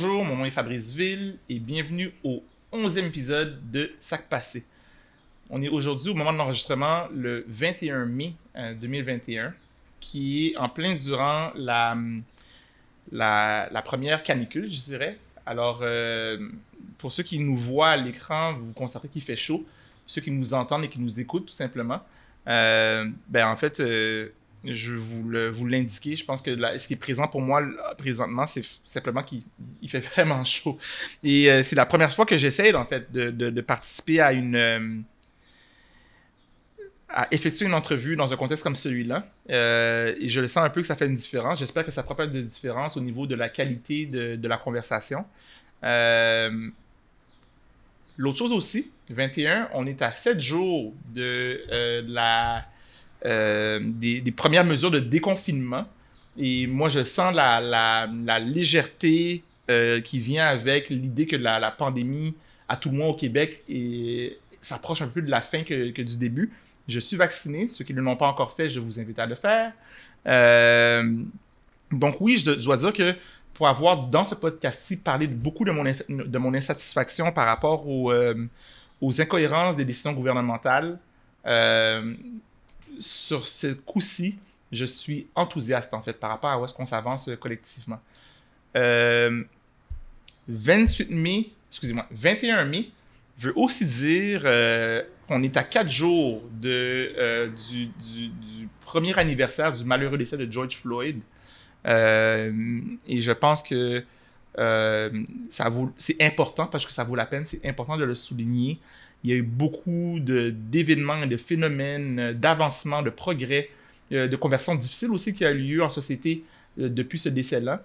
Bonjour, mon nom est Fabrice Ville et bienvenue au 11e épisode de Sac Passé. On est aujourd'hui au moment de l'enregistrement le 21 mai 2021, euh, qui est en plein durant la, première canicule, je dirais. Alors, euh, pour ceux qui nous voient à l'écran, vous constatez qu'il fait chaud. Ceux qui nous entendent et qui nous écoutent, tout simplement, euh, ben en fait, je vous vous l'indiquer. Je pense que ce qui est présent pour moi présentement, c'est simplement qu'il fait vraiment chaud. Et c'est la première fois que j'essaie, en fait, de, participer à une à effectuer une entrevue dans un contexte comme celui-là. Euh, et je le sens un peu que ça fait une différence. J'espère que ça fera pas de différence au niveau de la qualité de, la conversation. Euh, l'autre chose aussi, 21, on est à 7 jours de, euh, la, des, premières mesures de déconfinement. Et moi, je sens la, légèreté qui vient avec l'idée que la, pandémie, à tout le moins au Québec, s'approche un peu de la fin que, du début. Je suis vacciné. Ceux qui ne l'ont pas encore fait, je vous invite à le faire. Euh, donc oui, je dois dire que pour avoir dans ce podcast-ci parlé de beaucoup de mon, insatisfaction par rapport euh, aux incohérences des décisions gouvernementales, euh, sur ce coup-ci, je suis enthousiaste en fait par rapport à où est-ce qu'on s'avance collectivement. 28 mai, excusez-moi, 21 mai veut aussi dire on est à quatre jours euh, du, premier anniversaire du malheureux décès de George Floyd. Euh, et je pense que euh, ça c'est important parce que ça vaut la peine, c'est important de le souligner. Il y a eu beaucoup d'événements, de, phénomènes, d'avancements, de progrès, de conversions difficiles aussi qui a eu lieu en société depuis ce décès-là.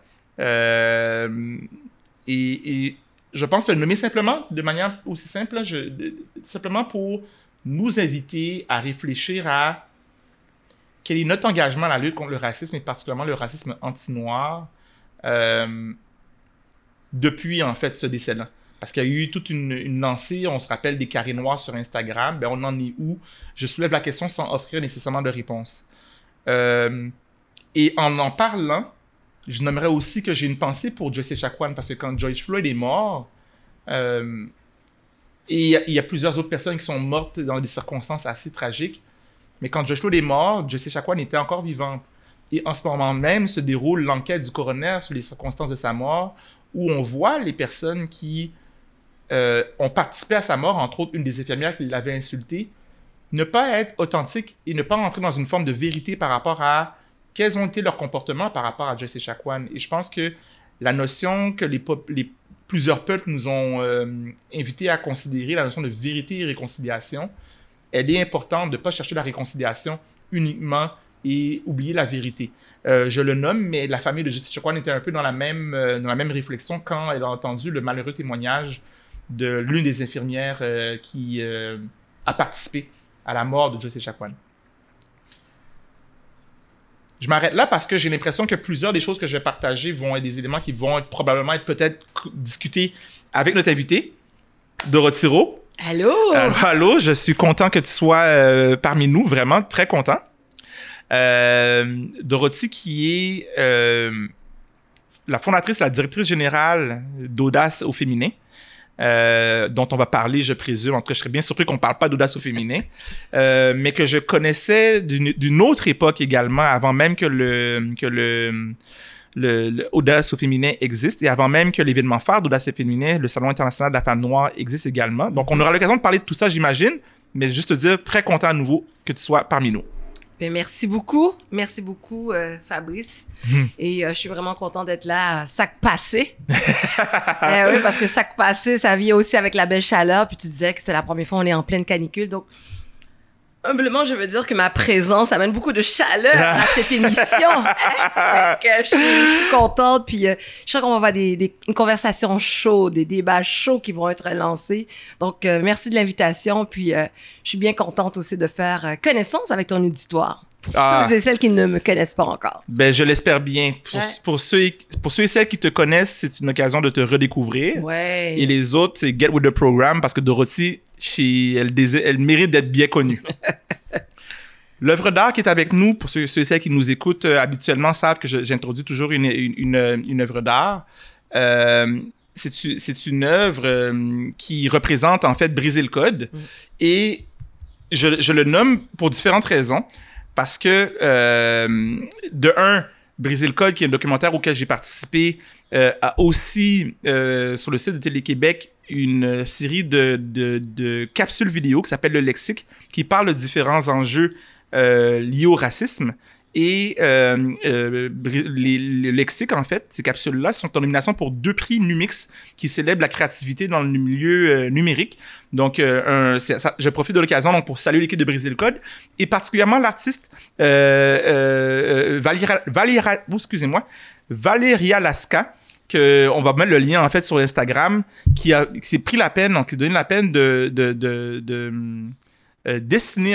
et, je pense le nommer simplement, de manière aussi simple, simplement pour nous inviter à réfléchir à quel est notre engagement à la lutte contre le racisme et particulièrement le racisme anti-noir euh, depuis en fait ce décès-là. Parce qu'il y a eu toute une, lancée, on se rappelle des carrés noirs sur Instagram, ben on en est où? Je soulève la question sans offrir nécessairement de réponse. Euh, et en en parlant, je nommerais aussi que j'ai une pensée pour Jesse Chacuan parce que quand George Floyd est mort, euh, et il y, a plusieurs autres personnes qui sont mortes dans des circonstances assez tragiques, mais quand George Floyd est mort, Jesse Chacuan était encore vivante. Et en ce moment même se déroule l'enquête du coroner sur les circonstances de sa mort, où on voit les personnes qui euh, ont participé à sa mort, entre autres une des infirmières qui l'avait insulté, ne pas être authentiques et ne pas entrer dans une forme de vérité par rapport à quels ont été leurs comportements par rapport à Jesse Chacuan. Et je pense que la notion que les, plusieurs peuples nous ont euh, invités à considérer, la notion de vérité et réconciliation, elle est importante de ne pas chercher la réconciliation uniquement et oublier la vérité. Euh, je le nomme, mais la famille de Jesse Chacuan était un peu dans la, même, euh, dans la même réflexion quand elle a entendu le malheureux témoignage de l'une des infirmières qui a participé à la mort de Jesse Chacuan. Je m'arrête là parce que j'ai l'impression que plusieurs des choses que je vais partager vont être des éléments qui vont probablement être peut-être discutés avec notre invité, Dorothy Rowe. Allô? Euh, allô, je suis content que tu sois euh, parmi nous, vraiment très content. Euh, Dorothy qui est la fondatrice, la directrice générale d'Audace au féminin. Euh, dont on va parler, je présume. En tout cas, je serais bien surpris qu'on ne parle pas d'audace au féminin, euh, mais que je connaissais d'une autre époque également, avant même que le, que le, Audace au féminin existe et avant même que l'événement phare d'Audace au féminin, le Salon international de la femme noire, existe également. Donc, on aura l'occasion de parler de tout ça, j'imagine, mais juste te dire très content à nouveau que tu sois parmi nous. Ben, merci beaucoup. Merci beaucoup, euh, Fabrice. Hmm. Et euh, je suis vraiment content d'être là à Sac Passé. eh oui, parce que Sac Passé, ça vient aussi avec la belle chaleur. Puis tu disais que c'est la première fois qu'on est en pleine canicule. Donc, Humblement, je veux dire que ma présence amène beaucoup de chaleur à cette émission. je, suis, contente, puis euh, je sens qu'on va avoir des, des conversations chaudes, des débats chauds qui vont être lancés. Donc, euh, merci de l'invitation, puis euh, je suis bien contente aussi de faire connaissance avec ton auditoire. Pour ah. ceux et celles qui ne me connaissent pas encore. Ben, je l'espère bien. Pour, ceux, pour ceux et celles qui te connaissent, c'est une occasion de te redécouvrir. Ouais. Et les autres, c'est Get with the Program parce que Dorothy, elle, elle mérite d'être bien connue. L'œuvre d'art qui est avec nous, pour ceux, et celles qui nous écoutent euh, habituellement, savent que j'introduis toujours une, une, une, œuvre d'art. Euh, c'est c'est une œuvre euh, qui représente en fait briser le code. Mm. Et je, le nomme pour différentes raisons. Parce que, euh, de un, Briser le code, qui est un documentaire auquel j'ai participé, euh, a aussi euh, sur le site de Télé-Québec une série de, de, capsules vidéo qui s'appelle Le Lexique, qui parle de différents enjeux liés au racisme. Et euh, euh, les, le lexique, en fait, ces capsules-là sont en nomination pour deux prix Numix qui célèbrent la créativité dans le milieu euh, numérique. Donc, euh, un- je profite de l'occasion donc pour saluer l'équipe de Briser le Code et particulièrement l'artiste euh, Valéria, Valéria- oh, excusez-moi, Valéria Lasca, que on va mettre le lien en fait sur Instagram, qui a qui s'est pris la peine, donc qui a donné la peine de, de, de, de, euh,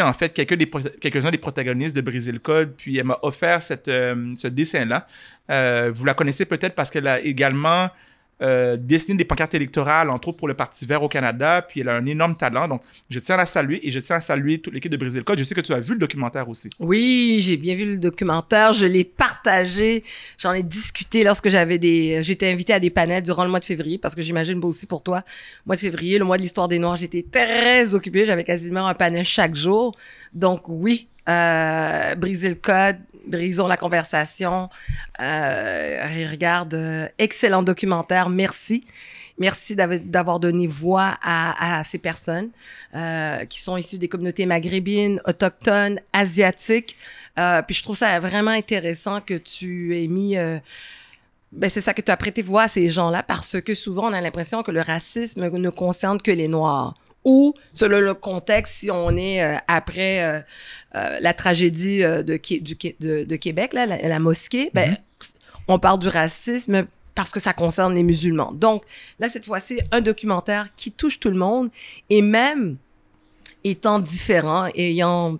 en fait quelques des quelques-uns des protagonistes de Briser le Code, puis elle m'a offert cette, euh, ce dessin-là. Euh, vous la connaissez peut-être parce qu'elle a également euh, des pancartes électorales, entre autres pour le Parti vert au Canada, puis elle a un énorme talent. Donc, je tiens à la saluer et je tiens à saluer toute l'équipe de Briser le Code. Je sais que tu as vu le documentaire aussi. Oui, j'ai bien vu le documentaire, je l'ai partagé, j'en ai discuté lorsque j'avais des j'étais invitée à des panels durant le mois de février parce que j'imagine aussi pour toi, mois de février, le mois de l'histoire des noirs, j'étais très occupée, j'avais quasiment un panel chaque jour. Donc oui, euh, briser le code, brisons la conversation. Euh, regarde, euh, excellent documentaire, merci. Merci d'av- d'avoir donné voix à, à ces personnes qui sont issues des communautés maghrébines, autochtones, asiatiques. Puis je trouve ça vraiment intéressant que tu aies mis... ben c'est ça que tu as prêté voix à ces gens-là parce que souvent on a l'impression que le racisme ne concerne que les Noirs. Ou, selon le contexte, si on est euh, après euh, euh, la tragédie de, Qué- du, Qué- de, de Québec, là, la, la mosquée, ben, on parle du racisme parce que ça concerne les musulmans. Donc, là, cette fois-ci, un documentaire qui touche tout le monde et même étant différent, ayant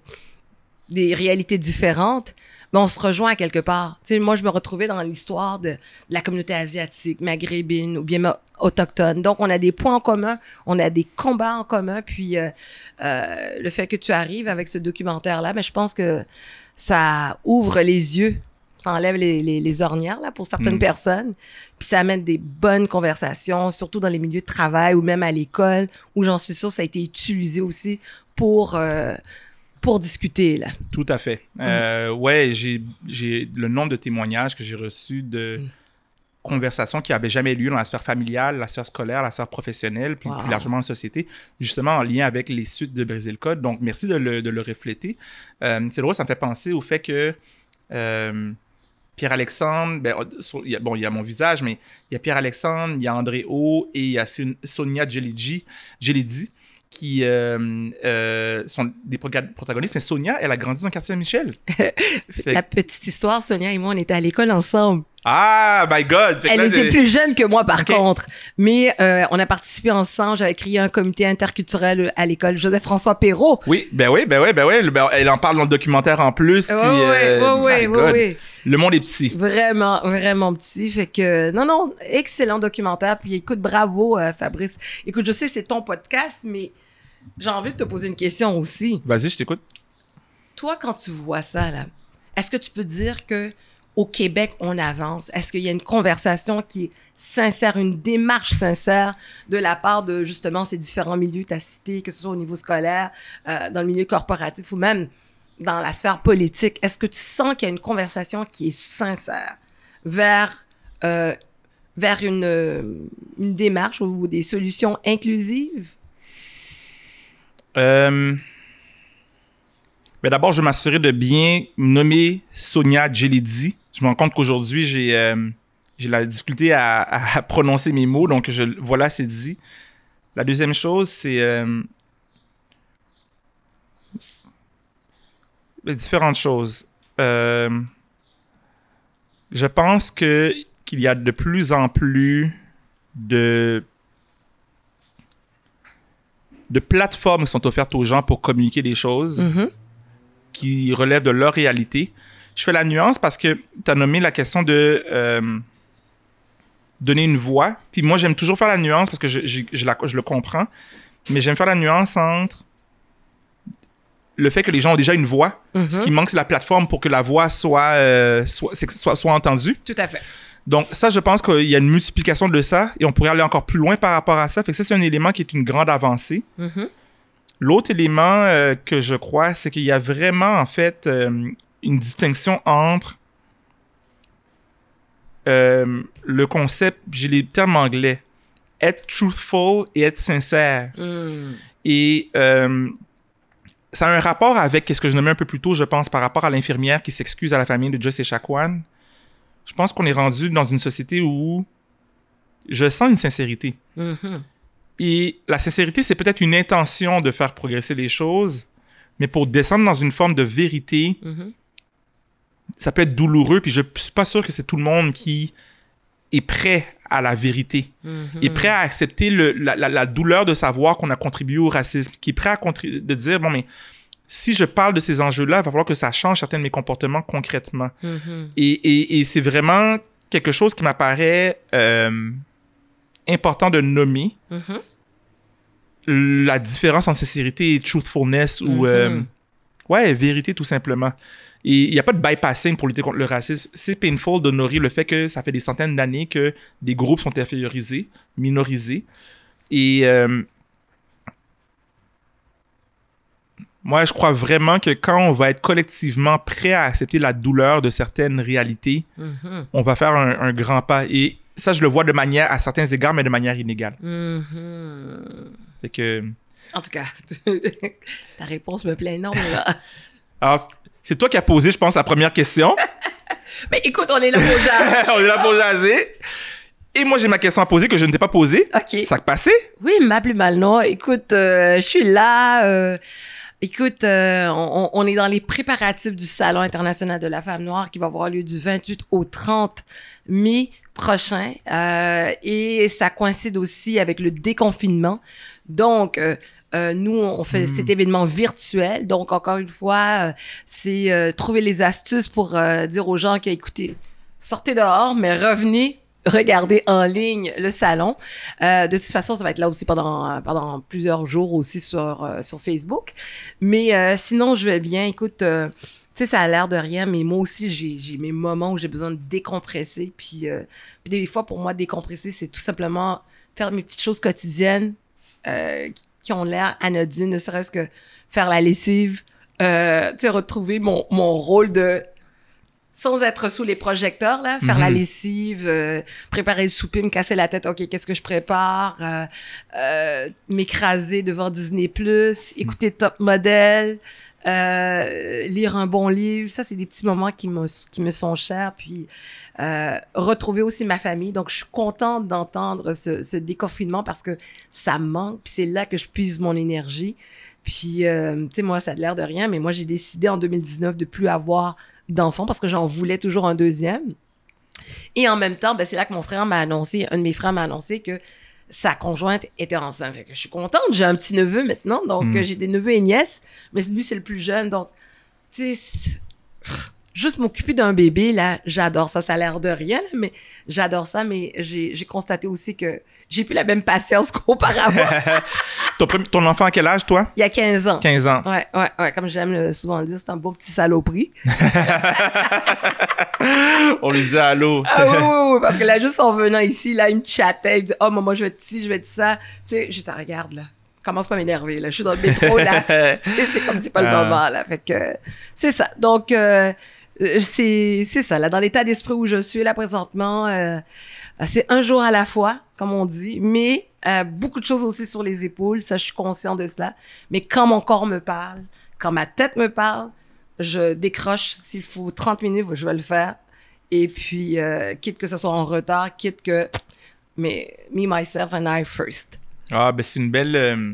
des réalités différentes, ben, on se rejoint à quelque part. Moi, je me retrouvais dans l'histoire de la communauté asiatique, maghrébine ou bien autochtone. Donc, on a des points en commun, on a des combats en commun. Puis, euh, euh, le fait que tu arrives avec ce documentaire-là, mais je pense que ça ouvre les yeux, ça enlève les, les, les ornières là, pour certaines Mm. personnes. Puis, ça amène des bonnes conversations, surtout dans les milieux de travail ou même à l'école, où j'en suis sûre, ça a été utilisé aussi pour, euh, pour discuter. Là. Tout à fait. Euh, ouais, j'ai, j'ai le nombre de témoignages que j'ai reçus de Mm. conversations qui n'avaient jamais lieu dans la sphère familiale, la sphère scolaire, la sphère professionnelle, puis Wow. plus largement en société, justement en lien avec les suites de Briser le Code. Donc, merci de le, de le refléter. Euh, c'est drôle, ça me fait penser au fait que euh, Pierre-Alexandre, ben, a- bon, il y a mon visage, mais il y a Pierre-Alexandre, il y a André O et il y a Son- Sonia Gelidi qui euh, euh, sont des protagonistes. Mais Sonia, elle a grandi dans le quartier Saint-Michel. Fait- La petite histoire, Sonia et moi, on était à l'école ensemble. Ah, my God! Fait Elle là, était plus jeune que moi, par contre. Mais euh, on a participé ensemble. J'avais créé un comité interculturel à l'école Joseph-François Perrault. Oui, ben oui, ben oui, ben oui. Ben, Elle en parle dans le documentaire en plus. Oui, puis, oui, euh, oui, oui. Le monde est petit. Vraiment, vraiment petit. Fait que, non, non, excellent documentaire. Puis écoute, bravo, euh, Fabrice. Écoute, je sais, c'est ton podcast, mais j'ai envie de te poser une question aussi. Vas-y, je t'écoute. Toi, quand tu vois ça, là, est-ce que tu peux dire que au Québec, on avance? Est-ce qu'il y a une conversation qui est sincère, une démarche sincère de la part de justement ces différents milieux que tu as cités, que ce soit au niveau scolaire, euh, dans le milieu corporatif ou même dans la sphère politique? Est-ce que tu sens qu'il y a une conversation qui est sincère vers, euh, vers une, une démarche ou des solutions inclusives? Euh, ben D'abord, je vais m'assurer de bien nommer Sonia Gelidi. Je me rends compte qu'aujourd'hui, j'ai euh, la difficulté à, prononcer mes mots, donc je, voilà, c'est dit. La deuxième chose, c'est euh, différentes choses. Euh, je pense que qu'il y a de plus en plus de de plateformes qui sont offertes aux gens pour communiquer des choses Mhm. qui relèvent de leur réalité. Je fais la nuance parce que tu as nommé la question de euh, donner une voix. Puis moi, j'aime toujours faire la nuance parce que je, je- je la- je le comprends. Mais j'aime faire la nuance entre le fait que les gens ont déjà une voix. Ce qui manque, c'est la plateforme pour que la voix soit, euh, soit, soit, soit entendue. Tout à fait. Donc, ça, je pense qu'il y a une multiplication de ça et on pourrait aller encore plus loin par rapport à ça. Fait que ça, c'est un élément qui est une grande avancée. Mhm. L'autre élément euh, que je crois, c'est qu'il y a vraiment, en fait, euh, une distinction entre euh, le concept, j'ai les termes anglais, être truthful et être sincère. Mm. Et ça a un rapport avec ce que je nommais un peu plus tôt, je pense, par rapport à l'infirmière qui s'excuse à la famille de Joyce et Chacuan. Je pense qu'on est rendu dans une société où je sens une sincérité. Mhm. Et la sincérité, c'est peut-être une intention de faire progresser les choses, mais pour descendre dans une forme de vérité, Mhm. ça peut être douloureux, puis je suis pas sûr que c'est tout le monde qui est prêt à la vérité, Mhm. est prêt à accepter le- la, la- la douleur de savoir qu'on a contribué au racisme, qui est prêt à de dire, bon, mais si je parle de ces enjeux-là, il va falloir que ça change certains de mes comportements concrètement. Mhm. Et, et- et c'est vraiment quelque chose qui m'apparaît euh, important de nommer, Mhm. la différence entre sincérité et truthfulness ou Mhm. euh, ouais vérité tout simplement et il n'y a pas de bypassing pour lutter contre le racisme c'est painful d'honorer le fait que ça fait des centaines d'années que des groupes sont infériorisés minorisés et euh, moi je crois vraiment que quand on va être collectivement prêt à accepter la douleur de certaines réalités Mhm. on va faire un, un grand pas et ça je le vois de manière à certains égards mais de manière inégale c'est que En tout cas, ta réponse me plaît énormément. Alors, c'est toi qui as posé, je pense, la première question. Mais écoute, on est là pour jaser. On est là pour jaser. Et moi, j'ai ma question à poser que je ne t'ai pas posée. OK. Ça a passé? Oui, ma plus mal, non. Écoute, euh, je suis là. euh, écoute, euh, on, on est dans les préparatifs du Salon international de la femme noire qui va avoir lieu du 28 au 30 mai prochain. Euh, et ça coïncide aussi avec le déconfinement. Donc, euh, euh, nous, on fait Hmm. cet événement virtuel. Donc, encore une fois, euh, c'est euh, trouver les astuces pour euh, dire aux gens qui écoutez, sortez dehors, mais revenez regarder en ligne le salon. Euh, de toute façon, ça va être là aussi pendant, pendant plusieurs jours aussi sur, euh, sur Facebook. Mais euh, sinon, je vais bien. Écoute, euh, tu sais, ça a l'air de rien, mais moi aussi, j'ai mes moments où j'ai besoin de décompresser. Puis, euh, puis des fois, pour moi, décompresser, c'est tout simplement faire mes petites choses quotidiennes euh, qui ont l'air anodines, ne serait-ce que faire la lessive, euh, tu retrouver mon, mon rôle de sans être sous les projecteurs, là, faire la Mhm. lessive, euh, préparer le souper, me casser la tête, OK, qu'est-ce que je prépare, euh, euh, m'écraser devant Disney+, écouter Top Model, euh, lire un bon livre, ça, c'est des petits moments qui me, qui me sont chers, puis euh, retrouver aussi ma famille. Donc, je suis contente d'entendre ce, ce déconfinement parce que ça me manque, puis c'est là que je puise mon énergie. Puis, euh, tu sais, moi, ça a l'air de rien, mais moi, j'ai décidé en 2019 de plus avoir d'enfants parce que j'en voulais toujours un deuxième. Et en même temps, ben, c'est là que mon frère m'a annoncé, un de mes frères m'a annoncé que sa conjointe était enceinte. Fait que je suis contente. J'ai un petit neveu maintenant, donc Mm. euh, j'ai des neveux et nièces, mais lui, c'est le plus jeune. Donc, tu sais, juste m'occuper d'un bébé, là, j'adore ça. Ça a l'air de rien, là, mais j'adore ça. Mais j'ai constaté aussi que j'ai plus la même patience qu'auparavant. ton, ton enfant à quel âge, toi? Il y a 15 ans. 15 ans. Ouais, ouais, ouais. Comme j'aime souvent le dire, c'est un beau petit saloperie. On lui dit allô. Ah oui, oui, oui, parce que là, juste en venant ici, là, il me chattait, il me dit, oh, maman, je vais être ci, je vais être ça. Tu sais, je dis, regarde, là, commence pas à m'énerver, là, je suis dans le métro, là. C'est comme c'est pas le Ah. moment, là. Fait que, c'est ça. Donc, euh, c'est, c'est ça, là, dans l'état d'esprit où je suis, là, présentement, euh, c'est un jour à la fois, comme on dit, mais euh, beaucoup de choses aussi sur les épaules, ça, je suis conscient de cela. Mais quand mon corps me parle, quand ma tête me parle, je décroche. S'il faut 30 minutes, je vais le faire. Et puis, euh, quitte que ce soit en retard, quitte que... Mais me, myself and I first. Ah, ben c'est une belle. euh,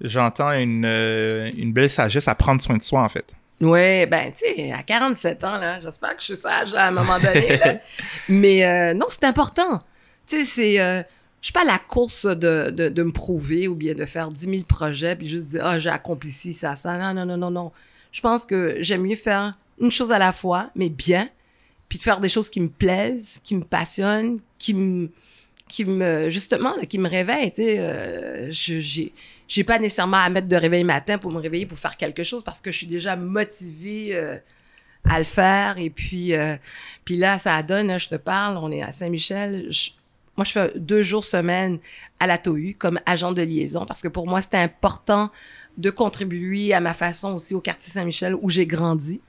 J'entends une, euh, une belle sagesse à prendre soin de soi, en fait. Ouais, ben, tu sais, à 47 ans, là, j'espère que je suis sage à un moment donné, là. Mais euh, non, c'est important. Tu sais, c'est... euh, je suis pas à la course de, de, de me prouver ou bien de faire 10 000 projets puis juste dire, ah, j'ai accompli ci, ça, ça. Non, non, non, non, non. Je pense que j'aime mieux faire une chose à la fois, mais bien, puis de faire des choses qui me plaisent, qui me passionnent, qui me qui me justement là, qui me réveillent tu sais euh, j'ai j'ai pas nécessairement à mettre de réveil matin pour me réveiller pour faire quelque chose parce que je suis déjà motivée euh, à le faire. Et puis, euh, puis là, ça donne, là, je te parle, on est à Saint-Michel. Moi, je fais deux jours semaine à la TOU comme agent de liaison parce que pour moi, c'était important de contribuer à ma façon aussi au quartier Saint-Michel où j'ai grandi.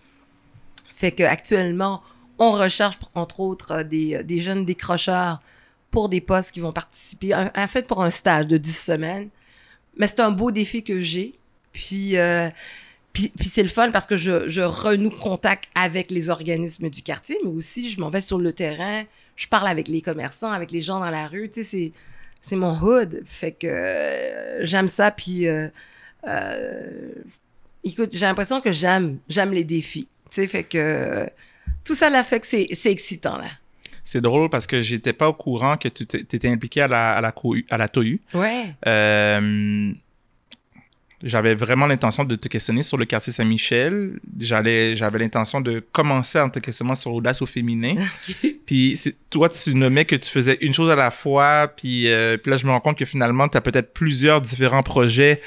Fait que actuellement, on recherche entre autres euh, des, euh, des jeunes décrocheurs pour des postes qui vont participer, en fait pour un stage de 10 semaines. Mais c'est un beau défi que j'ai. Puis, euh, puis, puis c'est le fun parce que je, je renoue contact avec les organismes du quartier, mais aussi je m'en vais sur le terrain, je parle avec les commerçants, avec les gens dans la rue. Tu sais, c'est, c'est mon hood. Fait que euh, j'aime ça. Puis, euh, euh, écoute, j'ai l'impression que j'aime, j'aime les défis. Tu sais, fait que tout ça là fait que c'est, c'est excitant là. C'est drôle parce que j'étais pas au courant que tu étais impliqué à la, à la, cohu- à la TOU. Ouais. Euh, j'avais vraiment l'intention de te questionner sur le quartier Saint-Michel. J'allais, j'avais l'intention de commencer en te questionnant sur l'audace au féminin. Puis toi, tu nommais que tu faisais une chose à la fois. Puis, euh, puis là, je me rends compte que finalement, tu as peut-être plusieurs différents projets.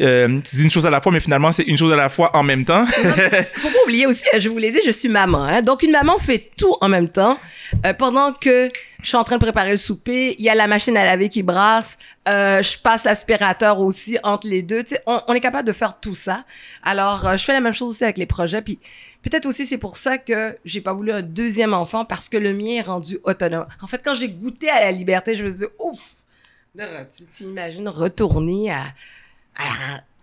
Euh, tu dis une chose à la fois, mais finalement, c'est une chose à la fois en même temps. Faut pas oublier aussi, je vous l'ai dit, je suis maman. Hein? Donc, une maman fait tout en même temps. Euh, pendant que je suis en train de préparer le souper, il y a la machine à laver qui brasse. Euh, je passe l'aspirateur aussi entre les deux. Tu sais, on, on est capable de faire tout ça. Alors, euh, je fais la même chose aussi avec les projets. Puis, peut-être aussi, c'est pour ça que j'ai pas voulu un deuxième enfant parce que le mien est rendu autonome. En fait, quand j'ai goûté à la liberté, je me suis dit, ouf! Tu, tu imagines retourner à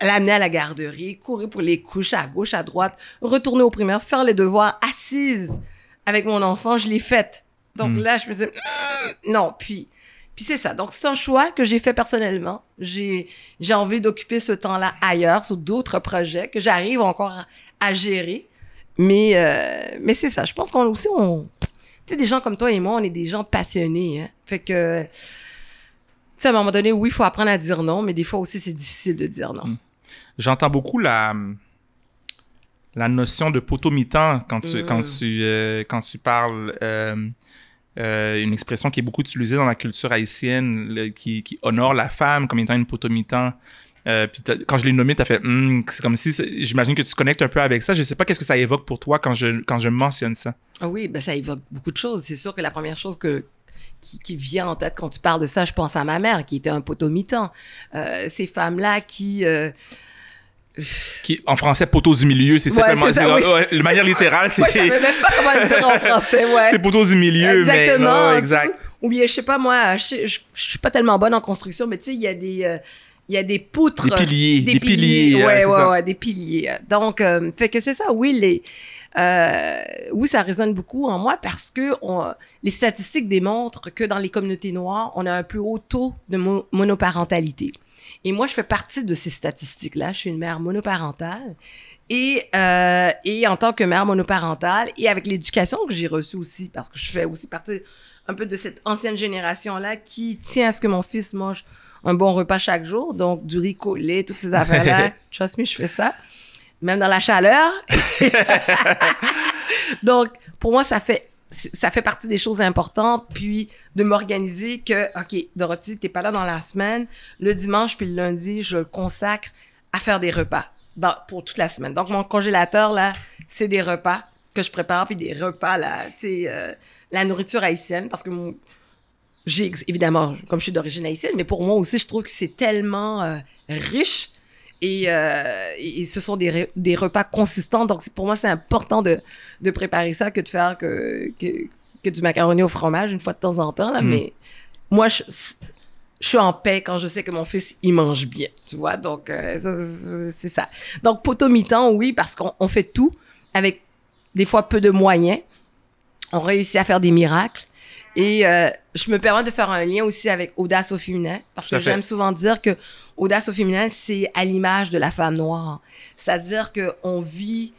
l'amener à la garderie, courir pour les couches à gauche, à droite, retourner au primaire, faire les devoirs assise avec mon enfant, je l'ai faite. Donc Mm. là, je me disais, Mm, non, puis, puis c'est ça. Donc c'est un choix que j'ai fait personnellement. J'ai, j'ai envie d'occuper ce temps-là ailleurs, sur d'autres projets que j'arrive encore à, à gérer. Mais, euh, mais c'est ça. Je pense qu'on aussi, on, tu sais, des gens comme toi et moi, on est des gens passionnés. Hein? Fait que, sais, à un moment donné, oui, il faut apprendre à dire non, mais des fois aussi, c'est difficile de dire non. Mm. J'entends beaucoup la, la notion de potomitan quand tu, Mm. quand tu, euh, quand tu parles. euh, euh, une expression qui est beaucoup utilisée dans la culture haïtienne, le- qui, qui honore la femme comme étant une potomitan. Euh, puis t'as- quand je l'ai nommé, tu as fait Hmm, c'est comme si j'imagine que tu connectes un peu avec ça. Je sais pas qu'est-ce que ça évoque pour toi quand je, quand je mentionne ça. Ah oui, ben ça évoque beaucoup de choses. C'est sûr que la première chose que qui, qui vient en tête quand tu parles de ça, je pense à ma mère qui était un potomitan. Euh, ces femmes-là qui euh, Qui, en français, poteau du milieu, c'est Ouais, simplement. c'est- oui. ouais, de manière littérale, c'est moi, je savais même pas comment le dire en français, ouais. c'est poteau du milieu. Exactement. Mais, non, exact. Ou bien, je sais pas moi, je, je, je suis pas tellement bonne en construction, mais tu sais, il y a des euh, il y a des poutres, Des piliers, des, des piliers, piliers, ouais, ouais, ouais, des piliers. Donc, euh, fait que c'est ça. Oui, les, euh, oui, ça résonne beaucoup en moi parce que on- les statistiques démontrent que dans les communautés noires, on a un plus haut taux de mo- monoparentalité. Et moi, je fais partie de ces statistiques-là. Je suis une mère monoparentale. Et, euh, et en tant que mère monoparentale, et avec l'éducation que j'ai reçue aussi, parce que je fais aussi partie un peu de cette ancienne génération-là qui tient à ce que mon fils mange un bon repas chaque jour, donc du riz collé, toutes ces affaires-là. Trust me, je fais ça. Même dans la chaleur. donc, pour moi, ça fait ça fait partie des choses importantes, puis de m'organiser que, OK, Dorothy, t'es pas là dans la semaine, le dimanche puis le lundi, je le consacre à faire des repas dans, pour toute la semaine. Donc, mon congélateur, là, c'est des repas que je prépare, puis des repas, là, tu sais, euh, la nourriture haïtienne, parce que mon, j'ai, évidemment, comme je suis d'origine haïtienne, mais pour moi aussi, je trouve que c'est tellement euh, riche et, euh, et ce sont des, des repas consistants. Donc, pour moi, c'est important de, de préparer ça que de faire que, que, que du macaroni au fromage une fois de temps en temps. Là. Mm. Mais moi, je, je suis en paix quand je sais que mon fils, il mange bien, tu vois. Donc, euh, c'est- ça. Donc, potomitan, oui, parce qu'on on fait tout avec des fois peu de moyens. On réussit à faire des miracles. Et euh, je me permets de faire un lien aussi avec audace au féminin, parce que j'aime souvent dire que audace au féminin, c'est à l'image de la femme noire. C'est-à-dire qu'on vit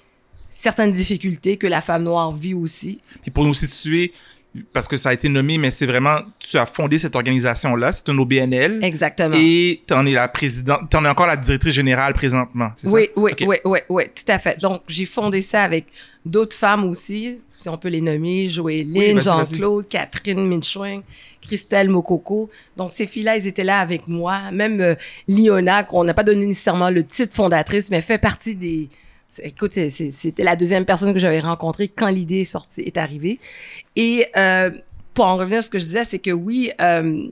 certaines difficultés que la femme noire vit aussi. Puis pour nous situer, parce que ça a été nommé, mais c'est vraiment, tu as fondé cette organisation-là, c'est un OBNL. Exactement. Et tu en es la présidente, tu en es encore la directrice générale présentement, c'est ça? Oui, oui, oui, oui, oui, tout à fait. Donc, j'ai fondé ça avec d'autres femmes aussi, si on peut les nommer, Oui, Joéline, vas-y, Jean-Claude, Catherine Minchouin, Christelle Mokoko. Donc, ces filles-là, elles étaient là avec moi. Même euh, Liona, qu'on n'a pas donné nécessairement le titre fondatrice, mais fait partie des, Écoute, c'était la deuxième personne que j'avais rencontrée quand l'idée est sortie, est arrivée. Et euh, pour en revenir à ce que je disais, c'est que oui, euh,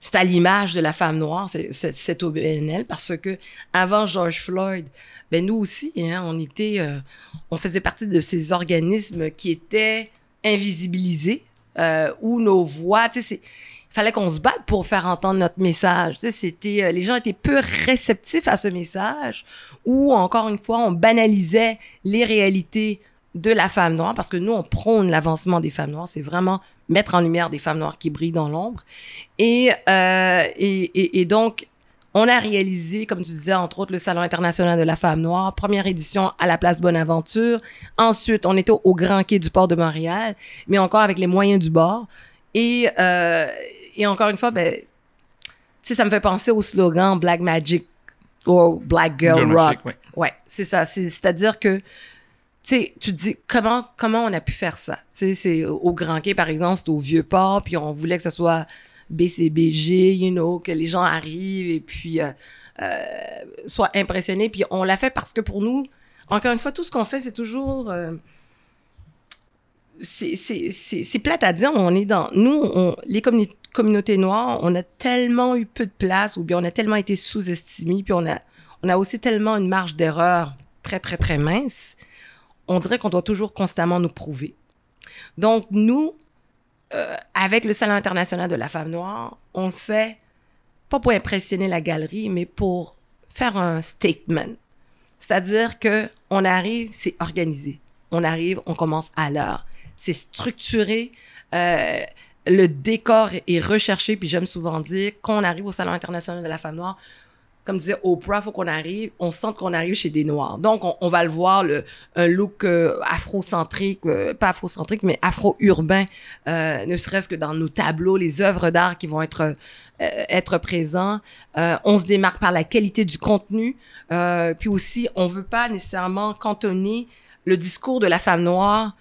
c'est à l'image de la femme noire, cette OBNL, parce que avant George Floyd, ben nous aussi, hein, on était, euh, on faisait partie de ces organismes qui étaient invisibilisés, où nos voix, tu sais, fallait qu'on se batte pour faire entendre notre message. C'était, euh, les gens étaient peu réceptifs à ce message, ou encore une fois, on banalisait les réalités de la femme noire, parce que nous, on prône l'avancement des femmes noires. C'est vraiment mettre en lumière des femmes noires qui brillent dans l'ombre. Et, euh, et, et, et, donc, on a réalisé, comme tu disais, entre autres, le Salon international de la femme noire, première édition à la place Bonaventure. Ensuite, on était au Grand Quai du port de Montréal, mais encore avec les moyens du bord. Et, euh, et encore une fois, ben, tu sais, ça me fait penser au slogan Black Magic ou Black Girl, Rock. ouais, ouais c'est ça. C'est-à-dire que sais, tu te dis comment comment on a pu faire ça? Tu sais, c'est au Grand Quai par exemple, c'est au Vieux Port, puis on voulait que ce soit BCBG, you know, que les gens arrivent et puis euh, euh, soient impressionnés. Puis on l'a fait parce que pour nous, encore une fois, tout ce qu'on fait, c'est toujours euh, c'est plate à dire, on est dans nous, on, les communautés noires, on a tellement eu peu de place ou bien on a tellement été sous-estimés, puis on a on a aussi tellement une marge d'erreur très très très mince on dirait qu'on doit toujours constamment nous prouver. Donc, nous, euh, avec le Salon international de la femme noire, on fait, pas pour impressionner la galerie, mais pour faire un statement. C'est-à-dire que on arrive, c'est organisé. On arrive, on commence à l'heure. C'est structuré. Euh, le décor est recherché, puis j'aime souvent dire, quand on arrive au Salon international de la femme noire, comme disait Oprah, faut qu'on arrive, on sent qu'on arrive chez des Noirs. Donc, on, va le voir, le, un look euh, afrocentrique, euh, pas afrocentrique, mais afro-urbain, euh, ne serait-ce que dans nos tableaux, les œuvres d'art qui vont être, euh, être présents. on se démarque par la qualité du contenu. puis aussi, on veut pas nécessairement cantonner le discours de la femme noire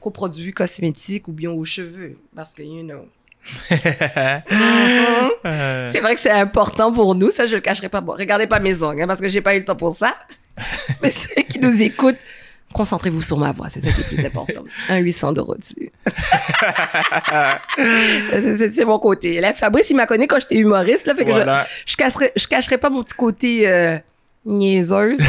qu'aux produits cosmétiques ou bien aux cheveux. Parce que, you know, Mhm. C'est vrai que c'est important pour nous, ça je le cacherai pas. Bon, regardez pas mes ongles, hein, parce que j'ai pas eu le temps pour ça. Mais ceux qui nous écoutent, concentrez-vous sur ma voix, c'est ça qui est plus important. Un 800 d'euros dessus. c'est mon côté. Là, Fabrice, il m'a connu quand j'étais humoriste, là, fait que je, je, cacherai, je cacherai pas mon petit côté euh, niaiseuse.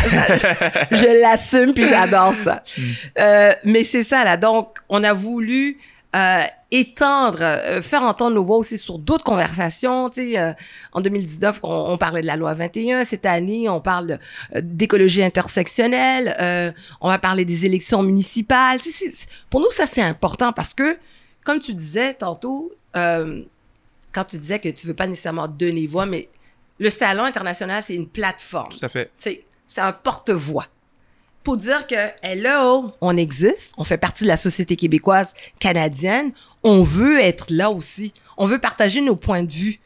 je l'assume puis j'adore ça. Mm. Euh, mais c'est ça, là. Donc, on a voulu euh, étendre, euh, faire entendre nos voix aussi sur d'autres conversations. Euh, en 2019, on, parlait de la loi 21. Cette année, on parle d'écologie intersectionnelle. on va parler des élections municipales. Pour nous, ça, c'est important parce que, comme tu disais tantôt, quand tu disais que tu veux pas nécessairement donner voix, mais le Salon international, c'est une plateforme. Tout à fait. C'est un porte-voix pour dire que, hello, on existe, on fait partie de la société québécoise canadienne, on veut être là aussi, on veut partager nos points de vue.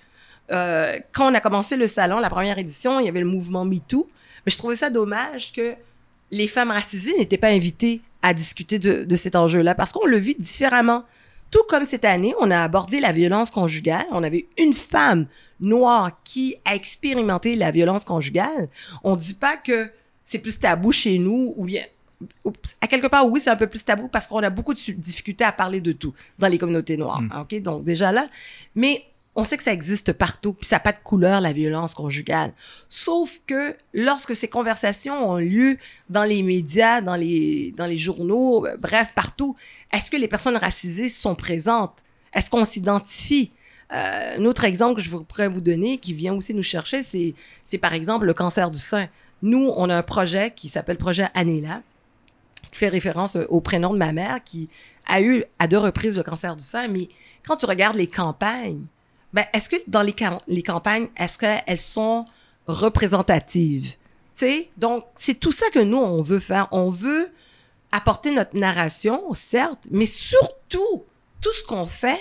Euh, quand on a commencé le salon, la première édition, il y avait le mouvement MeToo, mais je trouvais ça dommage que les femmes racisées n'étaient pas invitées à discuter de, de cet enjeu-là parce qu'on le vit différemment. Tout comme cette année, on a abordé la violence conjugale. On avait une femme noire qui a expérimenté la violence conjugale. On dit pas que c'est plus tabou chez nous ou bien à quelque part, oui, c'est un peu plus tabou parce qu'on a beaucoup de difficultés à parler de tout dans les communautés noires. Mm. OK? Donc, déjà là. Mais on sait que ça existe partout, puis ça n'a pas de couleur, la violence conjugale. Sauf que lorsque ces conversations ont lieu dans les médias, dans les, dans les journaux, euh, bref, partout, est-ce que les personnes racisées sont présentes? Est-ce qu'on s'identifie? Euh, un autre exemple que je pourrais vous donner, qui vient aussi nous chercher, c'est, c'est par exemple le cancer du sein. Nous, on a un projet qui s'appelle Projet Anela, qui fait référence au prénom de ma mère, qui a eu à deux reprises le cancer du sein. Mais quand tu regardes les campagnes, ben, est-ce que dans les, les campagnes, est-ce qu'elles sont représentatives? sais, Donc, c'est tout ça que nous, on veut faire. On veut apporter notre narration, certes, mais surtout, tout ce qu'on fait,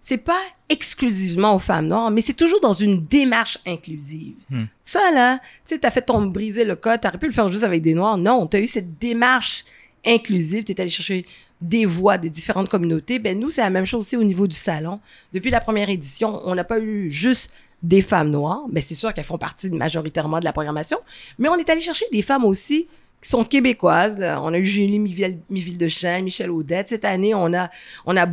c'est pas exclusivement aux femmes noires, mais c'est toujours dans une démarche inclusive. Hmm. Ça, là, tu sais, t'as fait ton briser le code, t'aurais pu le faire juste avec des noirs. Non, t'as eu cette démarche inclusive, t'es allé chercher des voix des différentes communautés. Ben, nous, c'est la même chose aussi au niveau du salon. Depuis la première édition, on n'a pas eu juste des femmes noires. Ben, c'est sûr qu'elles font partie majoritairement de la programmation, mais on est allé chercher des femmes aussi qui sont québécoises. On a eu Julie Miville, de Michel Audette. Cette année, on a, on a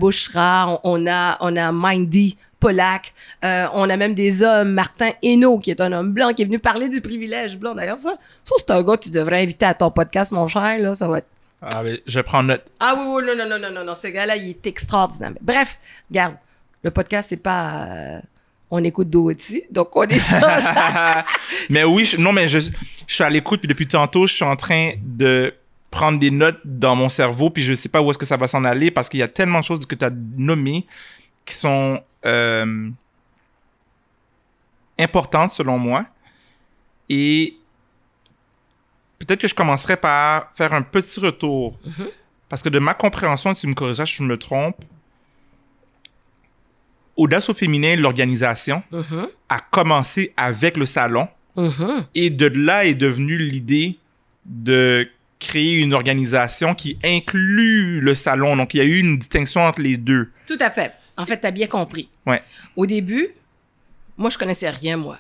on a, on a Mindy Polak. Euh, on a même des hommes, Martin Hainaut, qui est un homme blanc, qui est venu parler du privilège blanc. D'ailleurs, ça, ça c'est un gars que tu devrais inviter à ton podcast, mon cher. Là, ça va être Ah, mais je prends note. ah oui, oui, non, non, non, non, non, ce gars-là, il est extraordinaire. Bref, regarde, le podcast, c'est pas... euh, on écoute Doherty, donc on est mais oui, je- non, mais je, je suis à l'écoute, puis depuis tantôt, je suis en train de prendre des notes dans mon cerveau, puis je sais pas où est-ce que ça va s'en aller, parce qu'il y a tellement de choses que tu as nommées qui sont euh, importantes selon moi. Et peut-être que je commencerai par faire un petit retour. Mhm. Parce que de ma compréhension, si tu me corriges si je me trompe, Audace au féminin, l'organisation, Mhm, a commencé avec le salon mhm. et de là est devenue l'idée de créer une organisation qui inclut le salon. Donc, il y a eu une distinction entre les deux. Tout à fait. En fait, t'as bien compris. Ouais. Au début, moi, je connaissais rien, moi.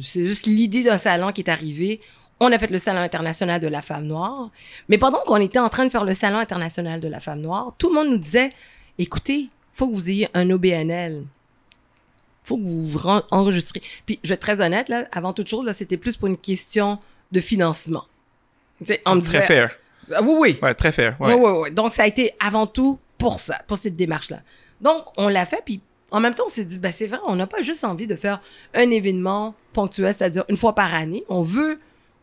C'est juste l'idée d'un salon qui est arrivée. On a fait le Salon international de la femme noire. Mais pendant qu'on était en train de faire le Salon international de la femme noire, tout le monde nous disait, écoutez, faut que vous ayez un OBNL. faut que vous vous enregistrez. Puis, je vais être très honnête, là, avant toute chose, là, c'était plus pour une question de financement. On me Très disait- fair. Ah, oui, oui. Ouais, très fair. Ouais. Donc, ça a été avant tout pour ça, pour cette démarche-là. Donc, on l'a fait, puis en même temps, on s'est dit, ben, c'est vrai, on n'a pas juste envie de faire un événement ponctuel, c'est-à-dire une fois par année. On veut,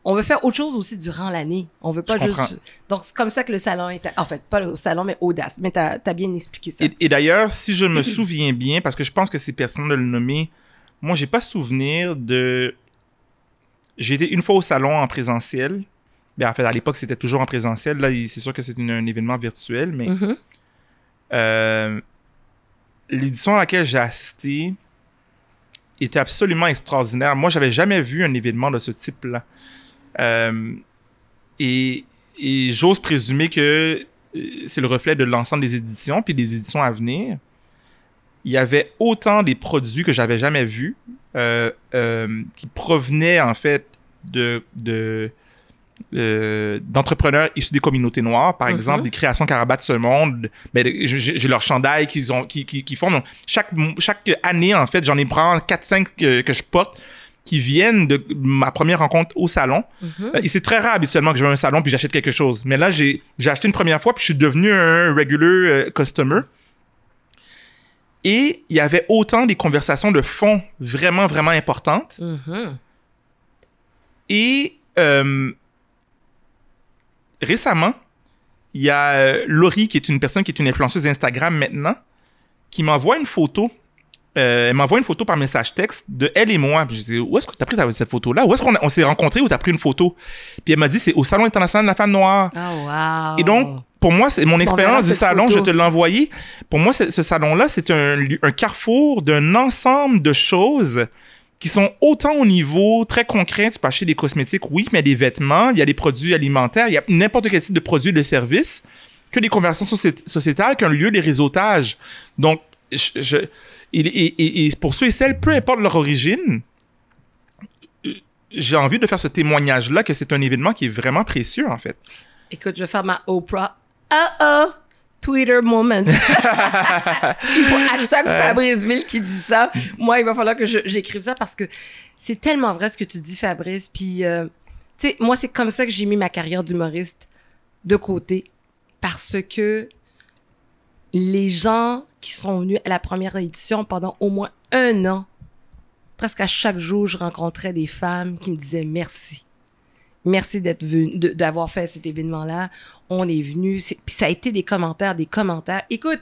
on veut faire autre chose aussi durant l'année. On veut pas Je comprends. juste. Donc, c'est comme ça que le salon est. En fait, pas le salon, mais audace. Mais t'as as bien expliqué ça. Et, et d'ailleurs, si je me souviens bien, parce que je pense que c'est pertinent de le nommer, moi, j'ai pas souvenir de. J'ai été une fois au salon en présentiel. Ben, en fait, à l'époque, c'était toujours en présentiel. Là, c'est sûr que c'est un événement virtuel, mais Mhm. euh, l'édition à laquelle j'ai assisté était absolument extraordinaire. Moi, j'avais jamais vu un événement de ce type-là. Euh, et et j'ose présumer que euh, c'est le reflet de l'ensemble des éditions, puis des éditions à venir. Il y avait autant des produits que j'avais jamais vus, euh, euh, qui provenaient en fait de, de euh, d'entrepreneurs issus des communautés noires, par Mhm. exemple, des créations Carabat de ce monde. Ben, j'ai leur chandail qu'ils ont, qui, qui, qui font. Donc, chaque, chaque année, en fait, j'en ai prends 4-5 que, que je porte qui viennent de ma première rencontre au salon. Mhm. Euh, et c'est très rare habituellement que je vais à un salon puis j'achète quelque chose. Mais là, j'ai j'ai acheté une première fois puis je suis devenu un regular euh, customer. Et il y avait autant des conversations de fond vraiment, vraiment importantes. Mhm. Et euh, récemment, il y a Laurie, qui est une personne qui est une influenceuse Instagram maintenant, qui m'envoie une photo. Euh, elle m'envoie une photo par message texte de elle et moi. Puis je dis, où est-ce que tu as pris cette photo-là? Où est-ce qu'on s'est rencontrés ou tu as pris une photo? Puis elle m'a dit, c'est au Salon international de la femme noire. Ah, wow. Et donc, pour moi, c'est mon expérience du salon, photo. je te l'ai envoyé. Pour moi, ce salon-là, c'est un, carrefour d'un ensemble de choses qui sont autant au niveau très concret. Tu peux acheter des cosmétiques, oui, mais des vêtements, il y a des produits alimentaires, il y a n'importe quel type de produit de service, que des conversations socié- sociétales, qu'un lieu des réseautages. Donc, je, je- et, et- et- et pour ceux et celles, peu importe leur origine, euh, j'ai envie de faire ce témoignage-là que c'est un événement qui est vraiment précieux, en fait. Écoute, je vais faire ma Oprah. Ah ah! Twitter moment. il faut hashtag Fabrice Ville qui dit ça. Moi, il va falloir que j'écrive ça parce que c'est tellement vrai ce que tu dis, Fabrice. Puis, euh, tu sais, moi, c'est comme ça que j'ai mis ma carrière d'humoriste de côté parce que les gens qui sont venus à la première édition pendant au moins un an, presque à chaque jour, je rencontrais des femmes qui me disaient merci. Merci d'être venu, d'avoir fait cet événement-là. On est venu. Puis ça a été des commentaires, des commentaires. Écoute,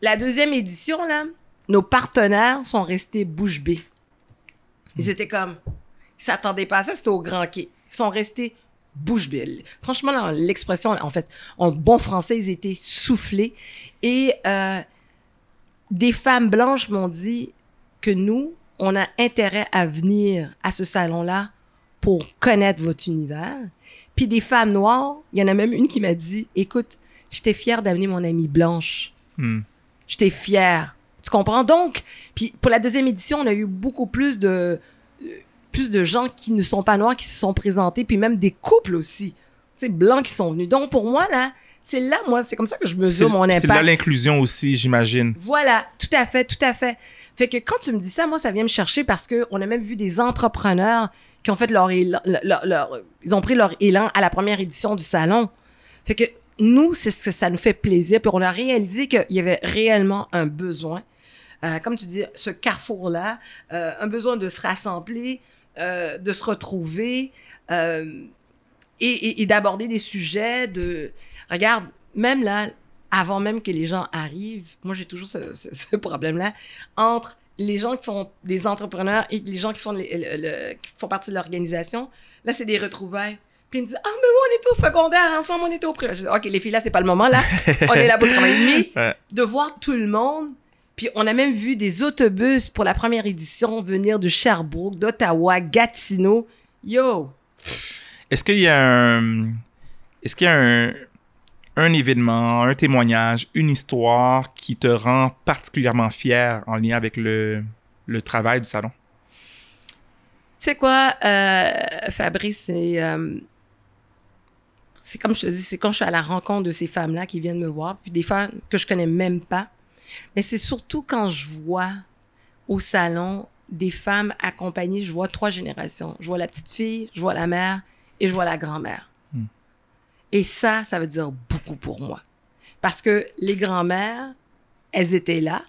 la deuxième édition, là, nos partenaires sont restés bouche bée. Ils étaient comme, ils s'attendaient pas à ça, c'était au Grand Quai. Ils sont restés bouche bée. Franchement, l'expression, en fait, en bon français, ils étaient soufflés. Et euh, des femmes blanches m'ont dit que nous, on a intérêt à venir à ce salon-là pour connaître votre univers. Puis des femmes noires, il y en a même une qui m'a dit, écoute, j'étais fière d'amener mon amie blanche. Hmm. J'étais fière. Tu comprends? Donc, puis pour la deuxième édition, on a eu beaucoup plus de, euh, plus de gens qui ne sont pas noirs qui se sont présentés, puis même des couples aussi. tu sais, blancs qui sont venus. Donc, pour moi, là, c'est là, moi, c'est comme ça que je mesure mon impact. C'est là l'inclusion aussi, j'imagine. Voilà, tout à fait, tout à fait. Fait que quand tu me dis ça, moi, ça vient me chercher parce que on a même vu des entrepreneurs qui ont fait leur, élan, leur, ils ont pris leur élan à la première édition du salon. Fait que nous, c'est ce que ça nous fait plaisir. Puis on a réalisé qu'il y avait réellement un besoin. Euh, comme tu dis, ce carrefour-là, euh, un besoin de se rassembler, euh, de se retrouver euh, et, et, et d'aborder des sujets de... Regarde, même là, avant même que les gens arrivent, moi j'ai toujours ce, ce, ce problème-là, entre les gens qui font des entrepreneurs et les gens qui font, le, le, qui font partie de l'organisation, là c'est des retrouvailles. Puis ils me disent Ah, mais moi, on est au secondaire ensemble, on est au primaire. Je dis Ok, les filles, là, c'est pas le moment, là. on est là pour travailler. Mais de voir tout le monde, puis on a même vu des autobus pour la première édition venir de Sherbrooke, d'Ottawa, Gatineau. Yo! Est-ce qu'il y a un. Est-ce qu'il y a un, un événement, un témoignage, une histoire qui te rend particulièrement fier en lien avec le, le travail du salon? Tu sais quoi, euh, Fabrice, c'est. Euh, c'est comme je te dis, c'est quand je suis à la rencontre de ces femmes-là qui viennent me voir, puis des femmes que je connais même pas. Mais c'est surtout quand je vois au salon des femmes accompagnées, je vois trois générations. Je vois la petite fille, je vois la mère et je vois la grand-mère. Hmm. Et ça, ça veut dire beaucoup pour moi. Parce que les grand-mères, elles étaient là.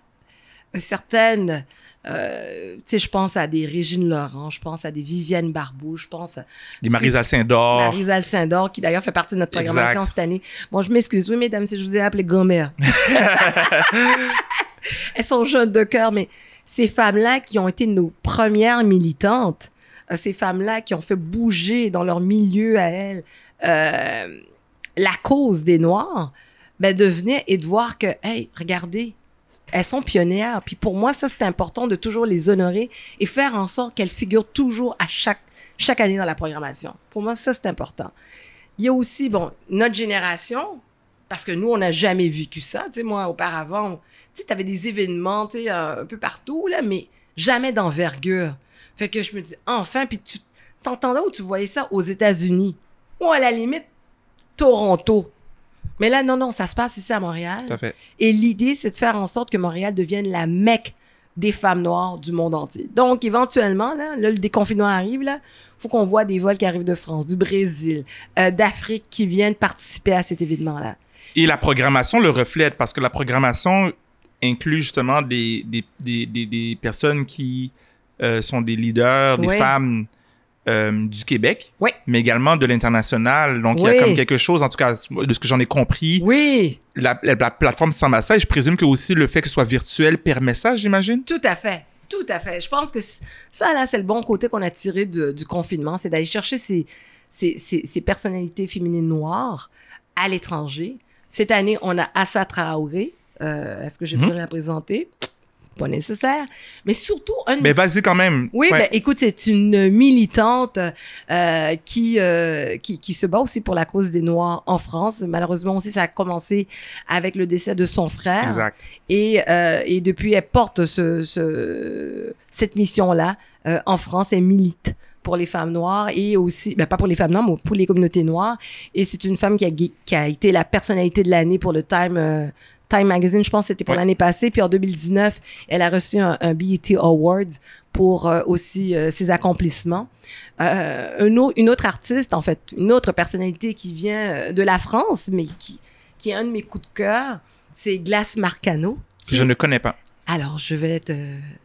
Certaines, euh, tu sais, je pense à des Régine Laurent, je pense à des Vivienne Barbeau, je pense à... Des Marisa Saint-Dor. Marisa Saint-Dor, qui d'ailleurs fait partie de notre programmation exact. cette année. Bon, je m'excuse, oui, mesdames, si je vous ai appelé grand-mère. Elles sont jeunes de cœur, mais ces femmes-là qui ont été nos premières militantes, euh, ces femmes-là qui ont fait bouger dans leur milieu à elles euh, la cause des Noirs, ben, de venir et de voir que, hey, regardez, elles sont pionnières. Puis pour moi, ça, c'est important de toujours les honorer et faire en sorte qu'elles figurent toujours à chaque, chaque année dans la programmation. Pour moi, ça, c'est important. Il y a aussi, bon, notre génération, parce que nous, on n'a jamais vécu ça. Tu sais, moi, auparavant, tu sais, avais des événements, tu sais, un peu partout, là, mais jamais d'envergure. Fait que je me dis, enfin, puis tu t'entendais où tu voyais ça aux États-Unis? Ou à la limite, Toronto. Mais là, non, non, ça se passe ici à Montréal. Tout à fait. Et l'idée, c'est de faire en sorte que Montréal devienne la mecque des femmes noires du monde entier. Donc, éventuellement, là, là le déconfinement arrive, là, faut qu'on voit des vols qui arrivent de France, du Brésil, euh, d'Afrique qui viennent participer à cet événement-là. Et la programmation le reflète parce que la programmation inclut justement des, des, des, des, personnes qui euh, sont des leaders, des Oui. femmes euh, du Québec, Oui. mais également de l'international. Donc, il y a comme quelque chose, en tout cas, de ce que j'en ai compris, Oui, la, la- la plateforme sans massage, je présume que aussi le fait que ce soit virtuel permet ça, j'imagine? tout à fait. Tout à fait. Je pense que ça, là, c'est le bon côté qu'on a tiré de- du confinement, c'est d'aller chercher ces, ces, ces, ces personnalités féminines noires à l'étranger. Cette année, on a Assa Traoré. Euh, Est-ce que j'ai Mhm. besoin de la présenter? Pas nécessaire. Mais surtout, un Mais vas-y quand même. Oui, Ouais. ben, écoute, c'est une militante euh, qui, euh, qui qui se bat aussi pour la cause des Noirs en France. Malheureusement aussi, ça a commencé avec le décès de son frère. Exact. Et, euh, et depuis, elle porte ce, ce, cette mission-là euh, en France. Elle milite pour les femmes noires et aussi, ben, pas pour les femmes noires, mais pour les communautés noires. Et c'est une femme qui a, qui a été la personnalité de l'année pour le Time, euh, Time Magazine, je pense que c'était pour Ouais. l'année passée. Puis en 2019, elle a reçu un, un BET Awards pour euh, aussi euh, ses accomplissements. Euh, au- une autre artiste, en fait, une autre personnalité qui vient de la France, mais qui, qui est un de mes coups de cœur, c'est Glace Marcano. qui Je ne connais pas. alors, je vais te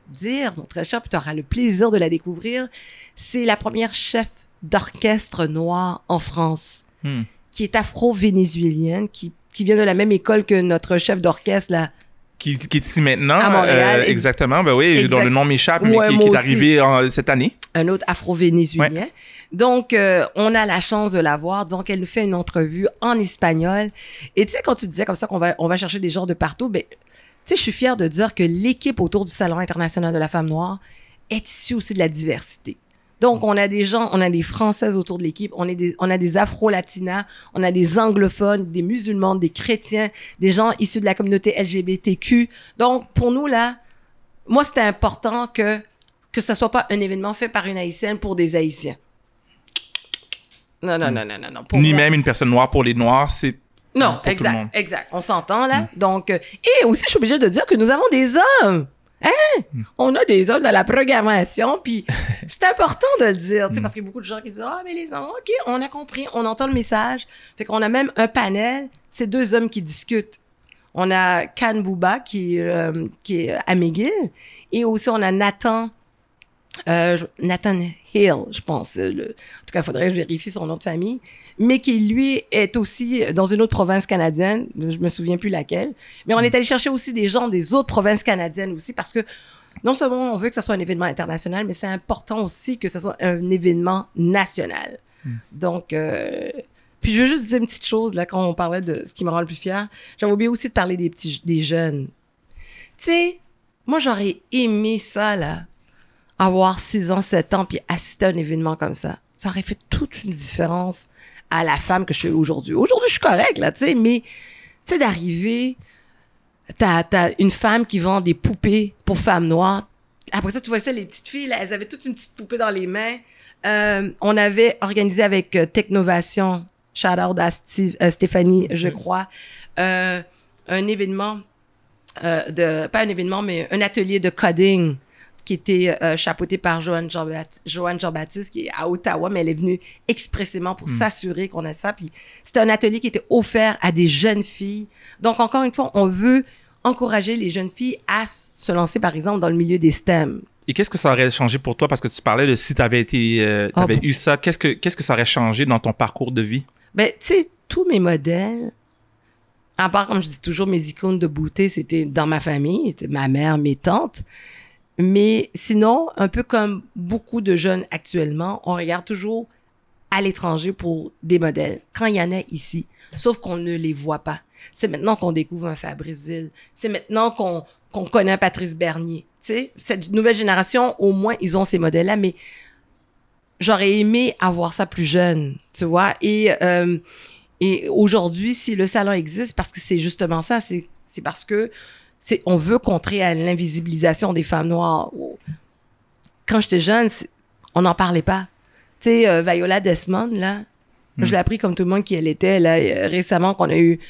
dire, mon très cher, puis tu auras le plaisir de la découvrir. C'est la première chef d'orchestre noir en France, Hmm. qui est afro-vénézuélienne, qui, qui vient de la même école que notre chef d'orchestre, là. Qui, qui est ici maintenant. À Montréal, euh, ex- exactement. Ben oui, exact. dont le nom m'échappe, mais Ouais, qui, est aussi. arrivé en- cette année. un autre afro-vénézuélien. Donc, euh, on a la chance de la voir. Donc, elle nous fait une entrevue en espagnol. Et tu sais, quand tu disais comme ça qu'on va, on va chercher des gens de partout, ben, tu sais, je suis fière de dire que l'équipe autour du Salon international de la femme noire est issue aussi de la diversité. Donc, on a des gens, on a des Françaises autour de l'équipe, on, est des- on a des Afro-Latinas, on a des anglophones, des musulmans, des chrétiens, des gens issus de la communauté LGBTQ. Donc, pour nous, là, moi, c'était important que que ce soit pas un événement fait par une Haïtienne pour des Haïtiens. Non, non, non, non, non, non. Pour Ni moi- même une personne noire pour les noirs, c'est. Non, exact, exact. On s'entend là. Donc, euh, et aussi, je suis obligée de dire que nous avons des hommes. Hein? On a des hommes dans la programmation, puis c'est important de le dire, parce qu'il y a beaucoup de gens qui disent ah mais les hommes, ok, on a compris, on entend le message. Fait qu'on a même un panel, c'est deux hommes qui discutent. On a Kan Bouba qui, euh, qui est à McGill, et aussi on a Nathan. Euh, Nathan Hill, je pense. euh, le- en tout cas, il faudrait que je vérifie son nom de famille. Mais qui, lui, est aussi dans une autre province canadienne. Je me souviens plus laquelle. Mais on est allé chercher aussi des gens des autres provinces canadiennes aussi parce que non seulement on veut que ce soit un événement international, mais c'est important aussi que ce soit un événement national. Donc, euh, puis je veux juste dire une petite chose, là, quand on parlait de ce qui me rend le plus fier. J'avais oublié aussi de parler des petits, des jeunes. Tu sais, moi, j'aurais aimé ça, là avoir 6 ans, 7 ans, puis assister à un événement comme ça. Ça aurait fait toute une différence à la femme que je suis aujourd'hui. Aujourd'hui, je suis correcte, là, tu sais, mais, tu sais, d'arriver, t'as, t'as une femme qui vend des poupées pour femmes noires. Après ça, tu vois ça, les petites filles, là, elles avaient toute une petite poupée dans les mains. Euh, on avait organisé avec euh, Technovation, shout out à Steve- euh, Stéphanie, je crois, un événement de, pas un événement, mais un atelier de coding qui était euh, chapeauté par Joanne Jean-Baptiste, qui est à Ottawa, mais elle est venue expressément pour s'assurer qu'on a ça. Puis c'était un atelier qui était offert à des jeunes filles. Donc, encore une fois, on veut encourager les jeunes filles à se lancer, par exemple, dans le milieu des STEM. Et qu'est-ce que ça aurait changé pour toi? Parce que tu parlais de si tu avais, été, euh, Ah eu ça, qu'est-ce que, qu'est-ce que ça aurait changé dans ton parcours de vie? Ben, tu sais, tous mes modèles, à part, comme je dis toujours, mes icônes de beauté, c'était dans ma famille, c'était ma mère, mes tantes. Mais sinon, un peu comme beaucoup de jeunes actuellement, on regarde toujours à l'étranger pour des modèles, quand il y en a ici. Sauf qu'on ne les voit pas. C'est maintenant qu'on découvre un Fabrice Ville. C'est maintenant qu'on connaît un Patrice Bernier. Tu sais, cette nouvelle génération, au moins, ils ont ces modèles-là, mais j'aurais aimé avoir ça plus jeune, tu vois. Et, euh, aujourd'hui, si le salon existe, parce que c'est justement ça, c'est parce que c'est on veut contrer à l'invisibilisation des femmes noires. Quand j'étais jeune, on n'en parlait pas. Tu sais, euh, Viola Desmond, là, je l'ai appris comme tout le monde qui elle était, là, euh, récemment, qu'on a eu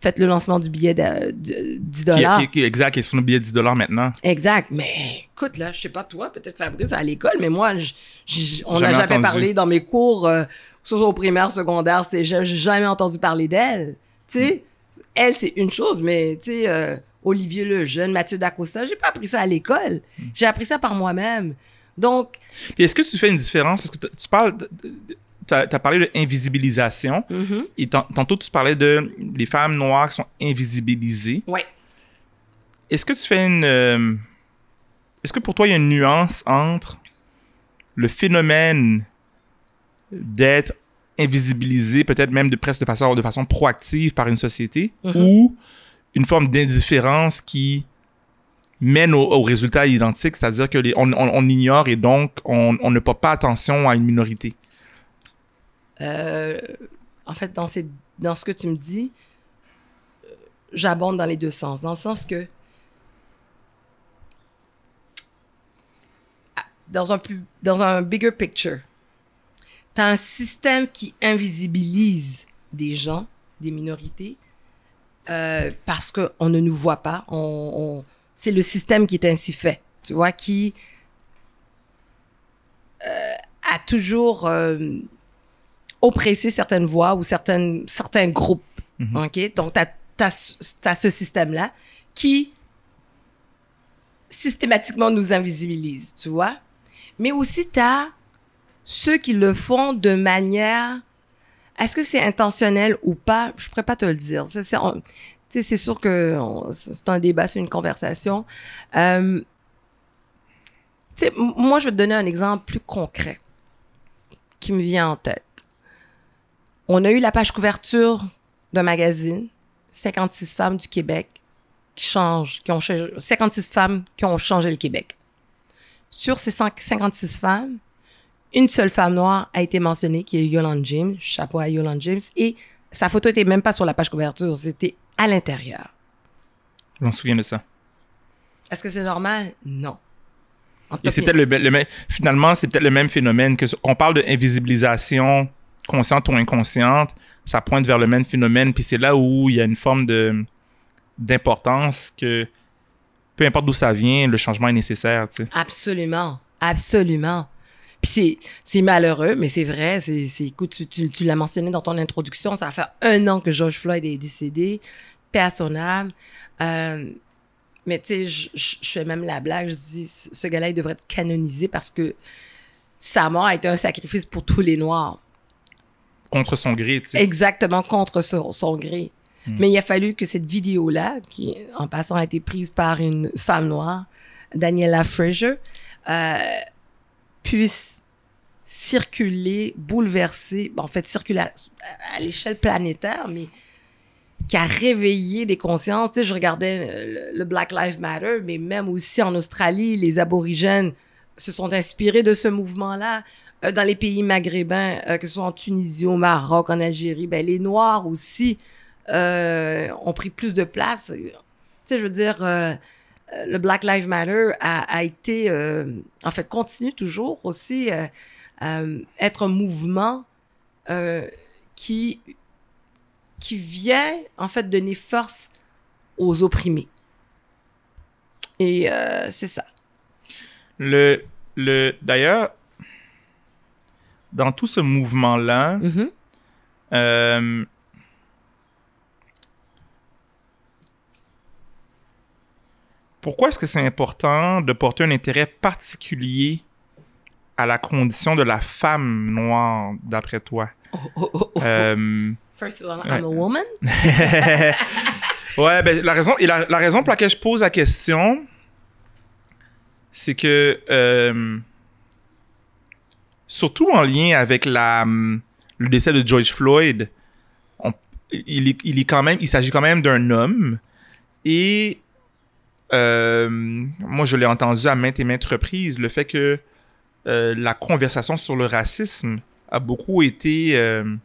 fait le lancement du billet de, de 10 Qui, dollars. exact, qui est sur le billet de 10 maintenant. Exact. Mais écoute, là, je sais pas toi, peut-être Fabrice à l'école, mais moi, j- j- on n'a Jamais parlé dans mes cours, euh, soit au primaire, secondaire, c'est j'ai j'ai jamais entendu parler d'elle. Tu sais, elle, c'est une chose, mais tu sais, euh, Olivier Lejeune, Mathieu Dacosta, j'ai pas appris ça à l'école. J'ai appris ça par moi-même. Donc, est-ce que tu fais une différence? Parce que tu parles. Tu as, parlé de invisibilisation. mhm. Et tan- tantôt, tu parlais de des femmes noires qui sont invisibilisées. ouais. Est-ce que tu fais une. euh, Est-ce que pour toi, il y a une nuance entre le phénomène d'être invisibilisé, peut-être même de presque de façon, de façon proactive par une société, Mhm. ou une forme d'indifférence qui mène au, résultat identique, c'est-à-dire que on, on- ignore et donc on, on ne porte pas attention à une minorité. Euh, en fait, dans, ces, dans ce que tu me dis, euh, j'abonde dans les deux sens. Dans le sens que, ah, dans un, dans un bigger picture, tu as un système qui invisibilise des gens, des minorités, euh, parce qu'on ne nous voit pas. On, on- c'est le système qui est ainsi fait, tu vois, qui euh, a toujours euh, oppressé certaines voix ou certaines, certains groupes. Mhm. OK? Donc, tu as, ce système-là qui systématiquement nous invisibilise, tu vois? Mais aussi, tu as ceux qui le font de manière... Est-ce que c'est intentionnel ou pas? Je ne pourrais pas te le dire. C'est, sûr que c'est un débat, c'est une conversation. Euh, moi, je vais te donner un exemple plus concret qui me vient en tête. On a eu la page couverture d'un magazine, 56 femmes du Québec qui changent, qui ont changé- 56 femmes qui ont changé le Québec. Sur ces 100 56 femmes, une seule femme noire a été mentionnée, qui est Yolande James, chapeau à Yolande James, et sa photo était même pas sur la page couverture, c'était à l'intérieur. Je m'en souviens de ça. Est-ce que c'est normal? Non. En Et c'est peut-être le, le même- finalement, c'est peut-être le même phénomène que qu'on parle de invisibilisation consciente ou inconsciente, ça pointe vers le même phénomène. Puis c'est là où il y a une forme de d'importance que peu importe d'où ça vient, le changement est nécessaire. Tu sais. Absolument. Absolument. Puis c'est, malheureux, mais c'est vrai. C'est, écoute, tu, tu, tu l'as mentionné dans ton introduction, ça va faire un an que George Floyd est décédé, paix à son âme. Euh, mais tu sais, je, fais même la blague, je dis, ce gars-là, il devrait être canonisé parce que sa mort a été un sacrifice pour tous les Noirs. Contre son gré, tu sais. Exactement, contre son, son gré. Hmm. Mais il a fallu que cette vidéo-là, qui en passant a été prise par une femme noire, Daniela Fraser, euh, puisse circuler, bouleverser, en fait, circuler à, l'échelle planétaire, mais qui a réveillé des consciences. Tu sais, je regardais euh, le, Black Lives Matter, mais même aussi en Australie, les aborigènes se sont inspirés de ce mouvement-là. Euh, dans les pays maghrébins, euh, que ce soit en Tunisie, au Maroc, en Algérie, ben, les Noirs aussi ont pris plus de place. Tu sais, je veux dire, le Black Lives Matter a, été, en fait, continue toujours aussi euh, être un mouvement euh, qui qui vient en fait donner force aux opprimés. Et euh, c'est ça. Le, le, D'ailleurs, dans tout ce mouvement-là, Mhm. euh, pourquoi est-ce que c'est important de porter un intérêt particulier à la condition de la femme noire, d'après toi? Oh, oh, oh, oh. Euh, First of all, I'm a woman? ouais, ben, la raison, et la, la raison pour laquelle je pose la question, c'est que, euh, surtout en lien avec la, le décès de George Floyd, on- il, est, il est quand même, il s'agit quand même d'un homme. Et euh, moi, je l'ai entendu à maintes et maintes reprises, le fait que euh, la conversation sur le racisme a beaucoup été euh,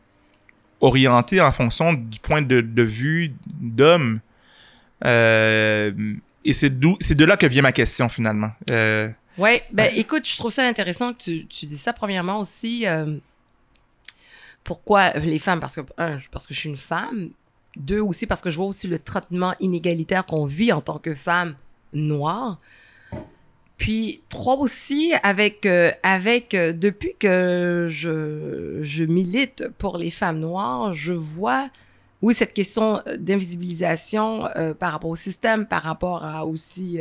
orientée en fonction du point de, de vue d'homme. Euh, et c'est d'où- c'est de là que vient ma question finalement. Oui, ben écoute, je trouve ça intéressant que tu, tu dis ça. Premièrement aussi, pourquoi les femmes? Parce que, un, parce que je suis une femme. Deux, aussi parce que je vois aussi le traitement inégalitaire qu'on vit en tant que femme noire. Puis trois aussi avec euh, avec euh, depuis que je je milite pour les femmes noires, je vois oui cette question euh, d'invisibilisation euh, par rapport au système, par rapport à aussi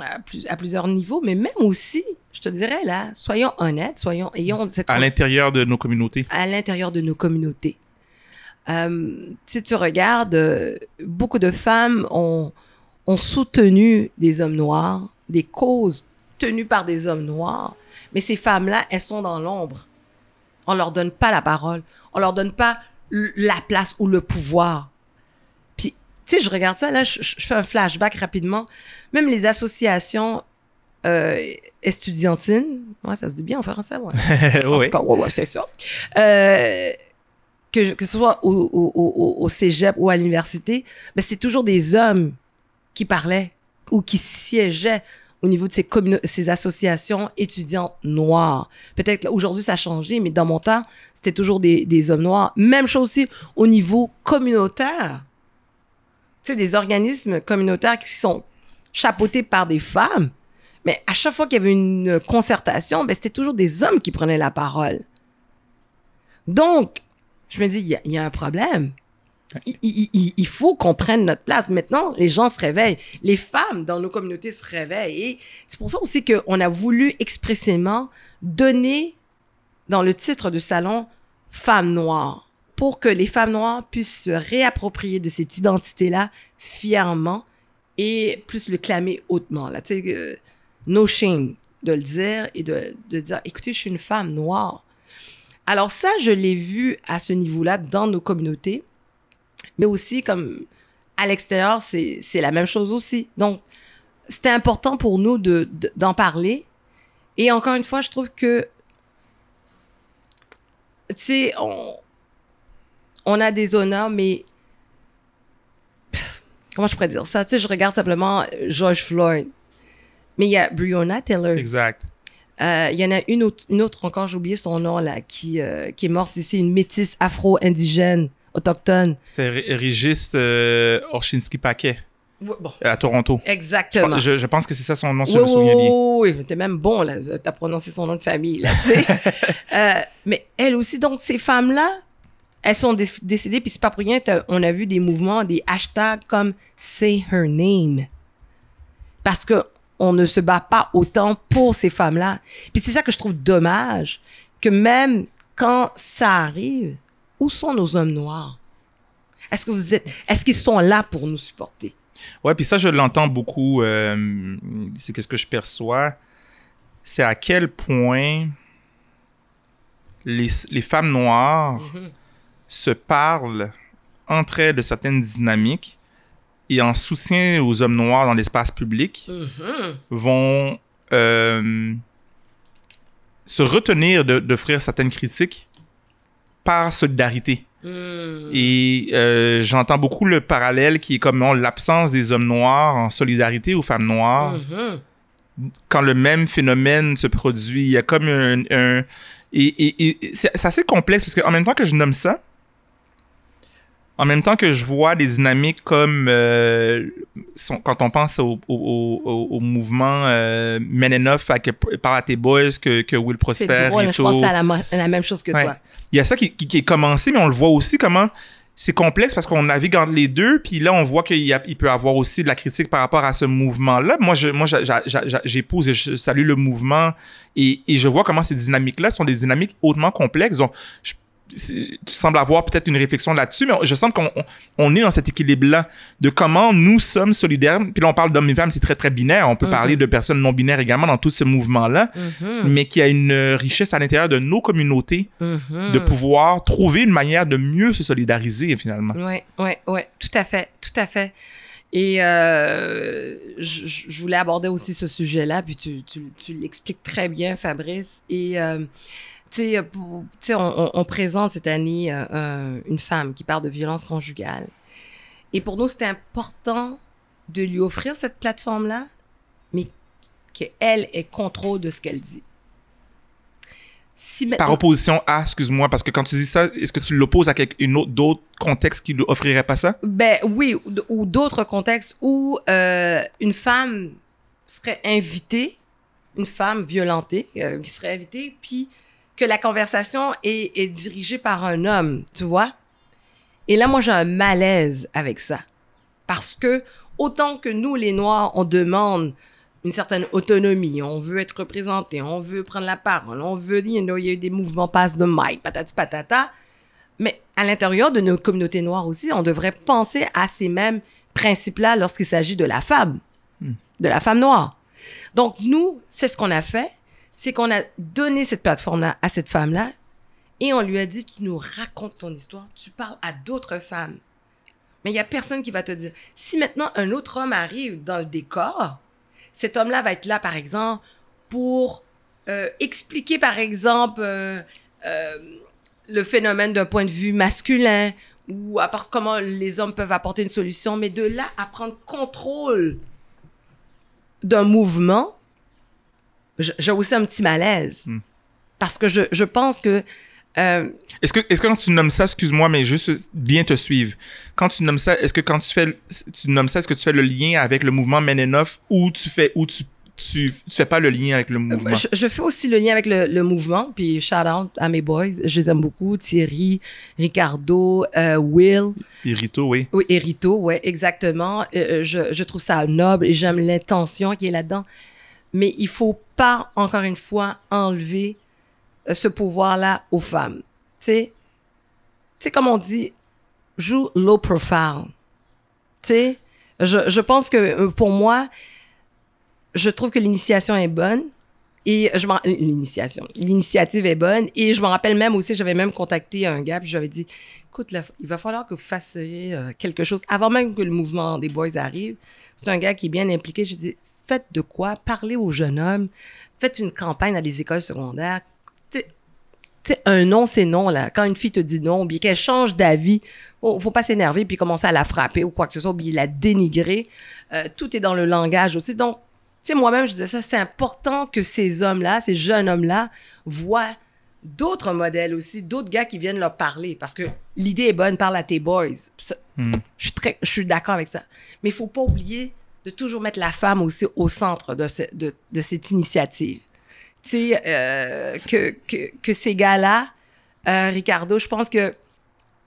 à, plus- à plusieurs niveaux, mais même aussi, je te dirais là, soyons honnêtes, soyons ayons cette à l'intérieur de nos communautés. à l'intérieur de nos communautés. Si tu regardes, beaucoup de femmes ont, ont soutenu des hommes noirs, des causes tenues par des hommes noirs, mais ces femmes-là, elles sont dans l'ombre. On leur donne pas la parole, on leur donne pas la place ou le pouvoir. Puis, tu sais, je regarde ça, là, je, je fais un flashback rapidement. Même les associations euh, estudiantines, ouais, ça se dit bien en français, ouais. Oui. tout cas, ouais, ouais, c'est ça. Euh, que, que ce soit au, au, au, au cégep ou à l'université, ben, c'était toujours des hommes qui parlaient ou qui siégeaient au niveau de ces, associations étudiantes noires. Peut-être qu'aujourd'hui, ça a changé, mais dans mon temps, c'était toujours des, hommes noirs. Même chose aussi au niveau communautaire. Tu sais, des organismes communautaires qui sont chapeautés par des femmes. Mais à chaque fois qu'il y avait une concertation, ben, c'était toujours des hommes qui prenaient la parole. Donc, je me dis, il y a un problème. Il, faut qu'on prenne notre place. Maintenant, les gens se réveillent. Les femmes dans nos communautés se réveillent. Et c'est pour ça aussi qu'on a voulu expressément donner dans le titre du salon Femmes noires pour que les femmes noires puissent se réapproprier de cette identité-là fièrement et puissent le clamer hautement. Là, tu euh, de le dire et de, de dire, écoutez, je suis une femme noire. Alors ça, je l'ai vu à ce niveau-là dans nos communautés, mais aussi comme à l'extérieur, c'est la même chose aussi. Donc, c'était important pour nous de de- d'en parler. Et encore une fois, je trouve que, tu sais, on, on a des honneurs, mais comment je pourrais dire ça? Tu sais, je regarde simplement euh, George Floyd, mais il y a Breonna Taylor, Exact. Euh, Il y en a une autre, une autre encore, j'ai oublié son nom, là, qui, euh, qui est morte ici, une métisse afro-indigène, autochtone. C'était Ré- Régis euh, Orchinski-Paquet Bon, à Toronto. Je, exactement. je- je pense que c'est ça son nom, si je Oui, me souviens bien. oui, oui, t'es même bon, là. T'as prononcé son nom de famille, là, tu sais. Euh, mais elle aussi, donc, ces femmes-là, elles sont dé- décédées, puis c'est pas pour rien, on a vu des mouvements, des hashtags comme Say Her Name. Parce que on ne se bat pas autant pour ces femmes-là. Puis c'est ça que je trouve dommage, que même quand ça arrive, où sont nos hommes noirs? Est-ce que vous êtes, est-ce qu'ils sont là pour nous supporter? Ouais, puis ça, je l'entends beaucoup. euh, c'est qu'est-ce que je perçois. C'est à quel point les, les femmes noires Mhm. se parlent entre elles de certaines dynamiques et en soutien aux hommes noirs dans l'espace public Mhm. vont euh, se retenir d'offrir certaines critiques par solidarité. Mhm. Et euh, j'entends beaucoup le parallèle qui est comme l'absence des hommes noirs en solidarité aux femmes noires. Mhm. Quand le même phénomène se produit, il y a comme un... un- et et- c'est assez complexe parce qu'en même temps que je nomme ça, en même temps que je vois des dynamiques comme euh, son- quand on pense au, au, au- au- au mouvement euh, Men Enough Par tes boys que, que Will Prosper drôle, et je pense à la, mo- à la même chose que Ouais. toi. il y a ça qui, qui- qui est commencé, mais on le voit aussi comment c'est complexe parce qu'on navigue entre les deux, puis là, on voit qu'il y a- il peut y avoir aussi de la critique par rapport à ce mouvement-là. Moi, je, moi j'épouse et je salue le mouvement et, et je vois comment ces dynamiques-là sont des dynamiques hautement complexes. Donc, je- c'est- tu sembles avoir peut-être une réflexion là-dessus, mais je sens qu'on on- on est dans cet équilibre-là de comment nous sommes solidaires. Puis là, on parle d'hommes et femmes, c'est très, très binaire. On peut Mhm. parler de personnes non binaires également dans tout ce mouvement-là, Mhm. mais qui a une richesse à l'intérieur de nos communautés Mhm. de pouvoir trouver une manière de mieux se solidariser finalement. Oui, oui, oui, tout à fait, tout à fait. Et euh, je voulais aborder aussi ce sujet-là, puis tu, tu, tu l'expliques très bien, Fabrice. Et euh, tu sais, sais, on, présente cette année euh, euh, une femme qui parle de violence conjugale. Et pour nous, c'était important de lui offrir cette plateforme-là, mais qu'elle ait contrôle de ce qu'elle dit. Si Par opposition à, excuse-moi, parce que quand tu dis ça, est-ce que tu l'opposes à une autre, d'autres contextes qui ne offriraient pas ça? Ben oui, ou, ou d'autres contextes où euh, une femme serait invitée, une femme violentée euh, qui serait invitée, puis que la conversation est, est dirigée par un homme, tu vois? Et là, moi, j'ai un malaise avec ça. Parce que autant que nous, les Noirs, on demande une certaine autonomie, on veut être représenté, on veut prendre la parole, on veut dire, you know, il y a eu des mouvements passe de mic, patati patata. Mais à l'intérieur de nos communautés noires aussi, on devrait penser à ces mêmes principes-là lorsqu'il s'agit de la femme, Hmm. de la femme noire. Donc, nous, c'est ce qu'on a fait, c'est qu'on a donné cette plateforme-là à cette femme-là et on lui a dit, tu nous racontes ton histoire, tu parles à d'autres femmes. Mais il y a personne qui va te dire, si maintenant un autre homme arrive dans le décor, cet homme-là va être là, par exemple, pour euh, expliquer, par exemple, euh, euh, le phénomène d'un point de vue masculin ou part comment les hommes peuvent apporter une solution, mais de là à prendre contrôle d'un mouvement, j'ai aussi un petit malaise. Hmm. Parce que je, je pense que euh, Est-ce que, est-ce que quand tu nommes ça, excuse-moi, mais juste bien te suivre, quand tu nommes ça, est-ce que quand tu fais, tu nommes ça, est-ce que tu fais le lien avec le mouvement Men Enough ou tu fais, ou tu, tu, tu fais pas le lien avec le mouvement? je, je fais aussi le lien avec le, le mouvement, puis shout out à mes boys, je les aime beaucoup, Thierry, Ricardo, euh, Will, Et Rito, oui. Oui, et Rito, ouais, exactement. Euh, euh, je, je trouve ça noble et j'aime l'intention qui est là-dedans. Mais il faut encore une fois, enlever euh, ce pouvoir-là aux femmes. Tu sais, comme on dit, joue low profile. Tu sais, je, je pense que euh, pour moi, je trouve que l'initiation est bonne. Et je m'en... L'initiation. L'initiative est bonne. Et je me rappelle même aussi, j'avais même contacté un gars, puis j'avais dit, écoute, il va falloir que vous fassiez euh, quelque chose avant même que le mouvement des boys arrive. C'est un gars qui est bien impliqué. Je dis, faites de quoi? Parlez aux jeunes hommes. Faites une campagne dans les écoles secondaires. Tu sais- tu sais, un non, c'est non, là. Quand une fille te dit non, ou bien qu'elle change d'avis, oh, faut pas s'énerver puis commencer à la frapper ou quoi que ce soit, ou bien la dénigrer. Euh, tout est dans le langage aussi. Donc, sais, moi-même, je disais ça, c'est important que ces hommes-là, ces jeunes hommes-là, voient d'autres modèles aussi, d'autres gars qui viennent leur parler. Parce que l'idée est bonne, parle à tes boys. Hmm. Je suis, très, je suis d'accord avec ça. Mais il faut pas oublier de toujours mettre la femme aussi au centre de, ce- de, de cette initiative. Tu sais, euh, que, que, que ces gars-là, euh, Ricardo, je pense que,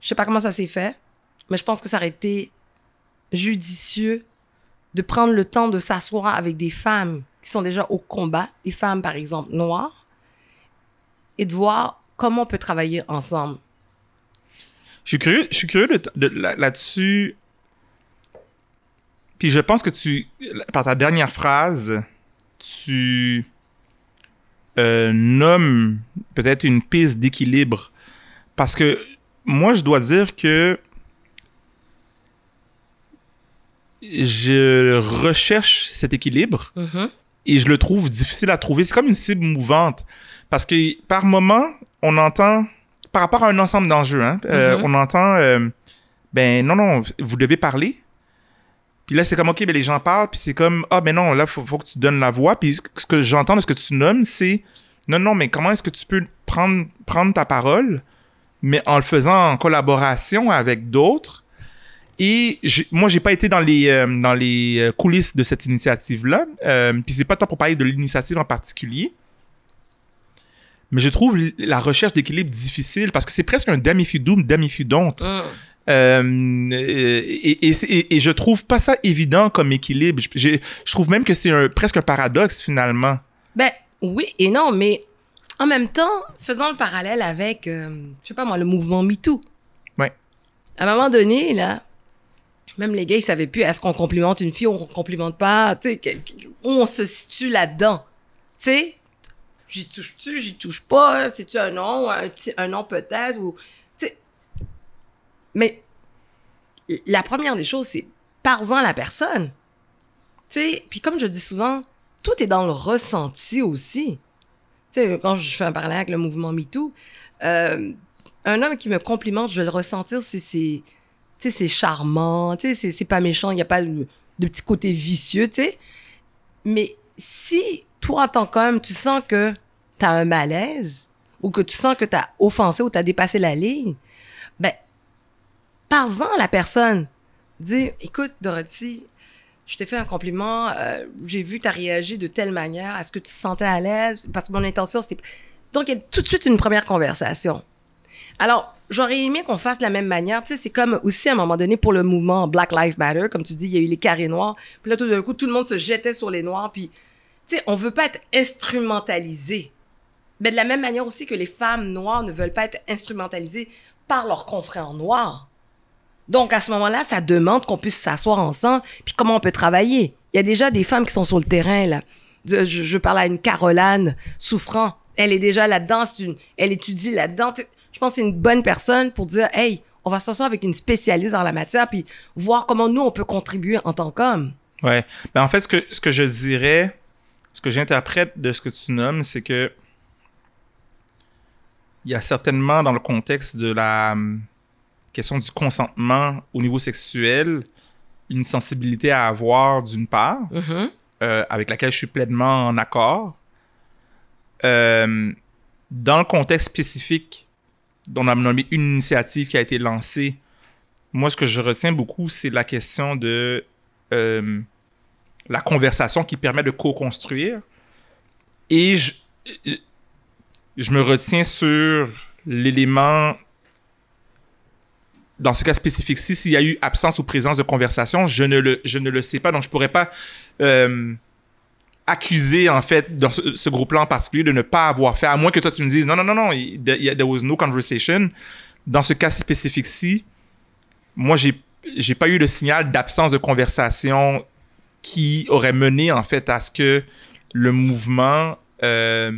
je sais pas comment ça s'est fait, mais je pense que ça aurait été judicieux de prendre le temps de s'asseoir avec des femmes qui sont déjà au combat, des femmes par exemple noires, et de voir comment on peut travailler ensemble. Je suis curieux, je suis curieux de, de- là- là-dessus. Puis je pense que tu, par ta dernière phrase, tu euh, nommes peut-être une piste d'équilibre. Parce que moi, je dois dire que je recherche cet équilibre Mhm. et je le trouve difficile à trouver. C'est comme une cible mouvante. Parce que par moment, on entend, par rapport à un ensemble d'enjeux, hein, euh, Mhm. on entend, euh, ben non, non, vous devez parler. Puis là, c'est comme, OK, ben les gens parlent, puis c'est comme, ah, ben non, là, faut, faut que tu donnes la voix. Puis ce que- j'entends de ce que tu nommes, c'est, non, non, mais comment est-ce que tu peux prendre, prendre ta parole, mais en le faisant en collaboration avec d'autres? Et moi, j'ai pas été dans les, euh, dans les euh, coulisses de cette initiative-là. Euh, puis c'est pas tant pour parler de l'initiative en particulier. Mais je trouve la recherche d'équilibre difficile parce que c'est presque un damn if you do, damn if you don't. Mm. Euh, et, et, et- je trouve pas ça évident comme équilibre. Je, trouve même que c'est un, presque un paradoxe finalement. Ben oui et non, mais en même temps, faisons le parallèle avec, euh, je sais pas moi, le mouvement MeToo. Ouais. À un moment donné, là, même les gars, ils savaient plus est-ce qu'on complimente une fille ou on complimente pas, tu sais, où on se situe là-dedans? Tu sais, j'y touche-tu, j'y touche pas, c'est-tu un non, un, petit, un non peut-être, ou. Mais la première des choses, c'est parle-en la personne. Tu sais, puis comme je dis souvent, tout est dans le ressenti aussi. Tu sais, quand je fais un parallèle avec le mouvement MeToo, euh, un homme qui me complimente, je vais le ressentir, c'est c'est tu sais, c'est charmant, tu sais, c'est- c'est pas méchant, il n'y a pas de, de petit côté vicieux, tu sais. Mais si toi, en tant qu'homme, tu sens que tu as un malaise, ou que tu sens que tu as offensé ou tu as dépassé la ligne, parle-en la personne. Dis, écoute, Dorothy, je t'ai fait un compliment, euh, j'ai vu que tu as réagi de telle manière, est-ce que tu te sentais à l'aise? Parce que mon intention, c'était... Donc, il y a tout de suite une première conversation. Alors, j'aurais aimé qu'on fasse de la même manière. Tu sais, c'est comme aussi à un moment donné pour le mouvement Black Lives Matter, comme tu dis, il y a eu les carrés noirs. Puis là, tout d'un coup, tout le monde se jetait sur les noirs. Puis, tu sais, on veut pas être instrumentalisé. Mais de la même manière aussi que les femmes noires ne veulent pas être instrumentalisées par leurs confrères noirs. Donc, à ce moment-là, ça demande qu'on puisse s'asseoir ensemble, puis comment on peut travailler. Il y a déjà des femmes qui sont sur le terrain, là. Je, parle à une Caroline souffrant. Elle est déjà là-dedans, elle étudie là-dedans. Je pense que c'est une bonne personne pour dire, hey, on va s'asseoir avec une spécialiste en la matière, puis voir comment nous, on peut contribuer en tant qu'homme. Ouais. Ben, en fait, ce que, ce que je dirais, ce que j'interprète de ce que tu nommes, c'est que il y a certainement dans le contexte de la hum, question du consentement au niveau sexuel une sensibilité à avoir d'une part, Mhm. euh, avec laquelle je suis pleinement en accord. Euh, dans le contexte spécifique dont on a nommé une initiative qui a été lancée, moi, ce que je retiens beaucoup, c'est la question de euh, la conversation qui permet de co-construire. Et je, je me retiens sur l'élément, dans ce cas spécifique-ci, s'il y a eu absence ou présence de conversation, je ne le, je ne le sais pas. Donc, je pourrais pas euh, accuser, en fait, dans ce, ce groupe-là en particulier, de ne pas avoir fait, à moins que toi, tu me dises, non, non, non, non, there was no conversation. Dans ce cas spécifique-ci, moi, j'ai j'ai pas eu le signal d'absence de conversation qui aurait mené en fait à ce que le mouvement euh,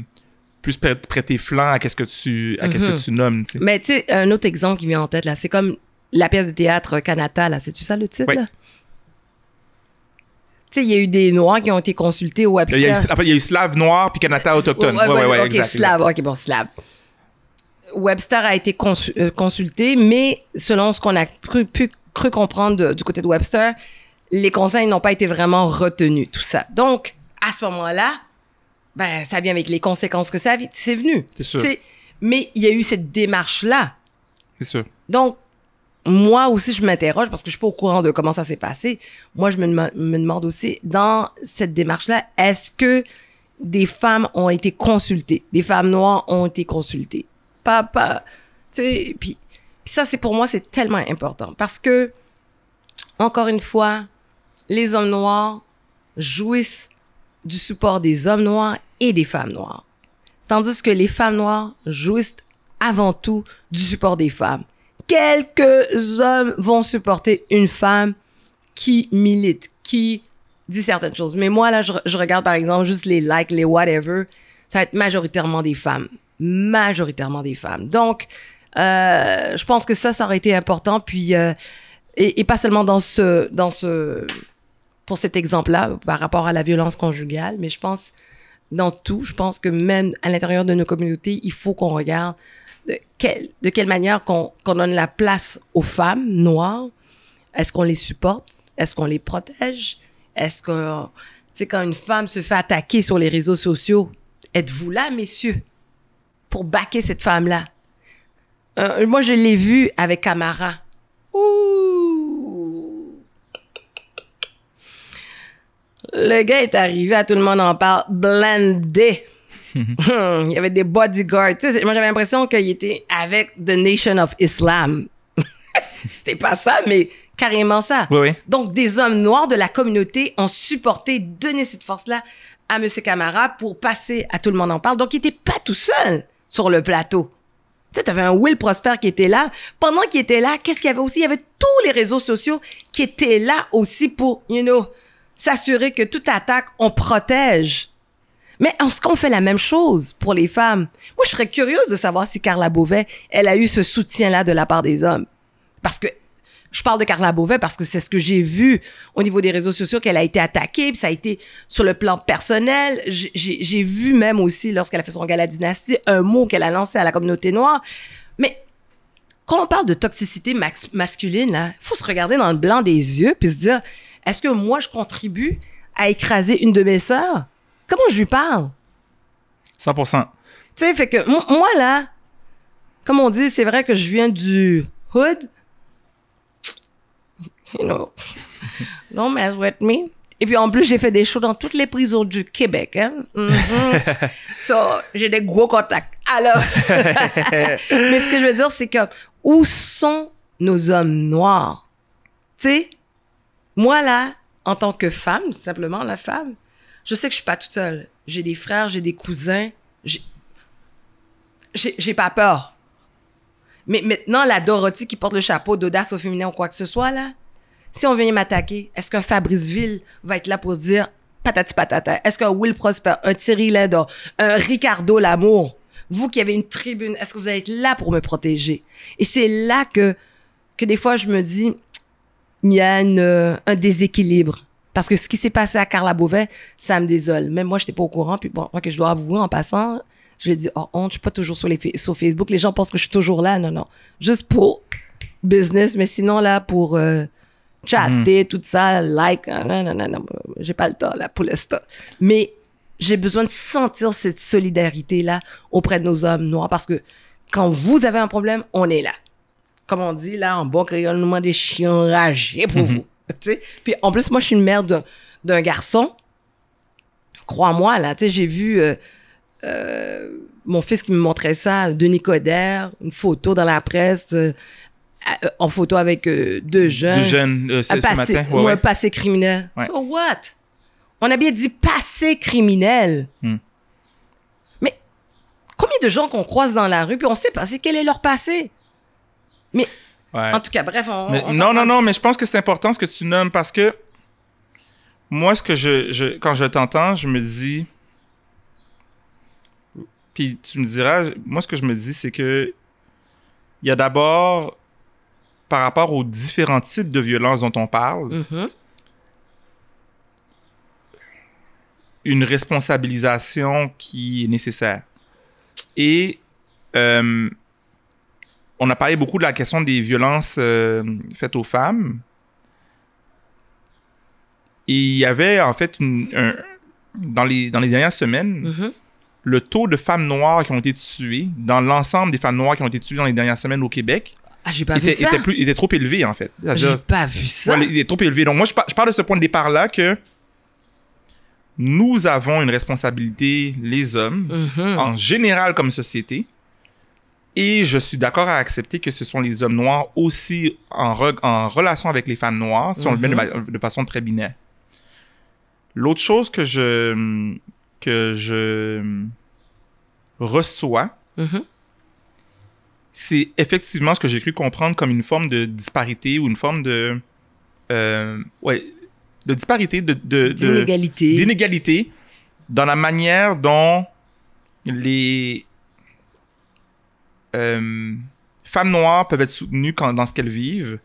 puisse prê- prêter flanc à qu'est-ce que tu à qu'est-ce que tu nommes. tu sais. Mais tu sais, un autre exemple qui vient en tête, là, c'est comme la pièce de théâtre Canata, là. C'est-tu ça le titre, Oui. là? Tu sais, il y a eu des Noirs qui ont été consultés au Il y, a eu, Webster. y a eu Slave Noir puis Canada autochtone. Ouais, ouais, ouais, ok, exact, slave. Ok, bon, slave. Webster a été consu- euh, consulté, mais selon ce qu'on a cru, pu, cru comprendre de- du côté de Webster, les conseils n'ont pas été vraiment retenus, tout ça. Donc, à ce moment-là, ben, ça vient avec les conséquences que ça vit. C'est venu. C'est sûr. Mais il y a eu cette démarche-là. C'est sûr. Donc, moi aussi, je m'interroge parce que je suis pas au courant de comment ça s'est passé. Moi, je me, me demande aussi, dans cette démarche-là, est-ce que des femmes ont été consultées? Des femmes noires ont été consultées? Pas, pas, tu sais, puis ça, c'est pour moi, c'est tellement important parce que, encore une fois, les hommes noirs jouissent du support des hommes noirs et des femmes noires. Tandis que les femmes noires jouissent avant tout du support des femmes. Quelques hommes vont supporter une femme qui milite, qui dit certaines choses. Mais moi, là, je, regarde par exemple juste les likes, les whatever. Ça va être majoritairement des femmes. Majoritairement des femmes. Donc, euh, je pense que ça, ça aurait été important. Puis, euh, et, et pas seulement dans ce, dans ce, pour cet exemple-là, par rapport à la violence conjugale, mais je pense dans tout, je pense que même à l'intérieur de nos communautés, il faut qu'on regarde de quelle, de quelle manière qu'on donne la place aux femmes noires? Est-ce qu'on les supporte? Est-ce qu'on les protège? Est-ce que, tu sais, quand une femme se fait attaquer sur les réseaux sociaux, êtes-vous là, messieurs, pour baquer cette femme-là? Euh, moi, je l'ai vu avec Camara. Ouh! Le gars est arrivé, à tout le monde en parle, blindé. Hmm, il y avait des bodyguards. Tu sais, moi, j'avais l'impression qu'il était avec The Nation of Islam. C'était pas ça, mais carrément ça. Oui, oui. Donc, des hommes noirs de la communauté ont supporté, donné cette force-là à M. Camara pour passer à tout le monde en parle. Donc, il était pas tout seul sur le plateau. Tu sais, t'avais un Will Prosper qui était là. Pendant qu'il était là, qu'est-ce qu'il y avait aussi? Il y avait tous les réseaux sociaux qui étaient là aussi pour, you know, s'assurer que toute attaque, on protège. Mais est-ce qu'on fait la même chose pour les femmes? Moi, je serais curieuse de savoir si Carla Beauvais, elle a eu ce soutien-là de la part des hommes. Parce que je parle de Carla Beauvais parce que c'est ce que j'ai vu au niveau des réseaux sociaux qu'elle a été attaquée, puis ça a été sur le plan personnel. J'ai- vu même aussi lorsqu'elle a fait son gala dynastie un mot qu'elle a lancé à la communauté noire. Mais quand on parle de toxicité masculine, là, faut se regarder dans le blanc des yeux puis se dire est-ce que moi je contribue à écraser une de mes sœurs? Comment je lui parle? 100%. tu sais, fait que mo- moi, là, comme on dit, c'est vrai que je viens du hood. You know, don't mess with me. Et puis, en plus, j'ai fait des shows dans toutes les prisons du Québec. Hein? So, j'ai des gros contacts. Alors, mais ce que je veux dire, c'est que où sont nos hommes noirs? Tu sais, moi, là, en tant que femme, simplement la femme, je sais que je suis pas toute seule. J'ai des frères, j'ai des cousins. J'ai- pas peur. Mais maintenant, la Dorothy qui porte le chapeau d'audace au féminin ou quoi que ce soit, là, si on vient m'attaquer, est-ce qu'un Fabrice Ville va être là pour dire patati patata? Est-ce qu'un Will Prosper, un Thierry Lindor, un Ricardo Lamour, vous qui avez une tribune, est-ce que vous allez être là pour me protéger? Et c'est là que, que des fois, je me dis, il y a une, euh, un déséquilibre. Parce que ce qui s'est passé à Carla Beauvais, ça me désole. Même moi, je n'étais pas au courant. Puis bon, moi, que je dois avouer en passant, je l'ai dit, oh, honte, je suis pas toujours sur, les, sur Facebook. Les gens pensent que je suis toujours là. Non, non. Juste pour business, mais sinon, là, pour euh, chatter, tout ça, like, non, non, non, non. J'ai pas le temps, là, pour l'instant. Mais j'ai besoin de sentir cette solidarité-là auprès de nos hommes noirs parce que quand vous avez un problème, on est là. Comme on dit, là, en bon créole, nous des chiens enragés pour vous. Puis en plus, moi, je suis une mère d'un- garçon. Crois-moi, là, tu sais, j'ai vu euh, euh, mon fils qui me montrait ça, Denis Coderre, une photo dans la presse, euh, en photo avec deux jeunes. De jeunes ce, passé, matin. ou Ouais, un ouais. passé criminel. Ouais. So what? On a bien dit passé criminel. Hmm. Mais combien de gens qu'on croise dans la rue, puis on sait pas c'est quel est leur passé? Mais Ouais. en tout cas, bref, on. Mais on non, non, non, mais je pense que c'est important ce que tu nommes parce que moi, ce que je, je quand je t'entends, je me dis. Puis tu me diras, moi, ce que je me dis, c'est que il y a d'abord, par rapport aux différents types de violences dont on parle, Mhm. une responsabilisation qui est nécessaire. Et euh, on a parlé beaucoup de la question des violences euh, faites aux femmes. Et il y avait en fait une- un, dans les, dans les dernières semaines, Mhm. le taux de femmes noires qui ont été tuées, dans l'ensemble des femmes noires qui ont été tuées dans les dernières semaines au Québec, Ah, j'ai pas vu était, ça. était, plus, était trop élevé, en fait. J'ai C'est-à-dire- pas vu ça. Ouais, il est trop élevé. Donc, moi, je, par- je parle de ce point de départ-là que nous avons une responsabilité, les hommes, Mhm. en général comme société. Et je suis d'accord à accepter que ce sont les hommes noirs aussi en, re- en relation avec les femmes noires, si on le met de, Mhm. de façon très binaire. L'autre chose que je, que je reçois, Mhm. c'est effectivement ce que j'ai cru comprendre comme une forme de disparité ou une forme de... euh, ouais, de disparité, de- D'inégalité. d'inégalité dans la manière dont les euh, femmes noires peuvent être soutenues quand, dans ce qu'elles vivent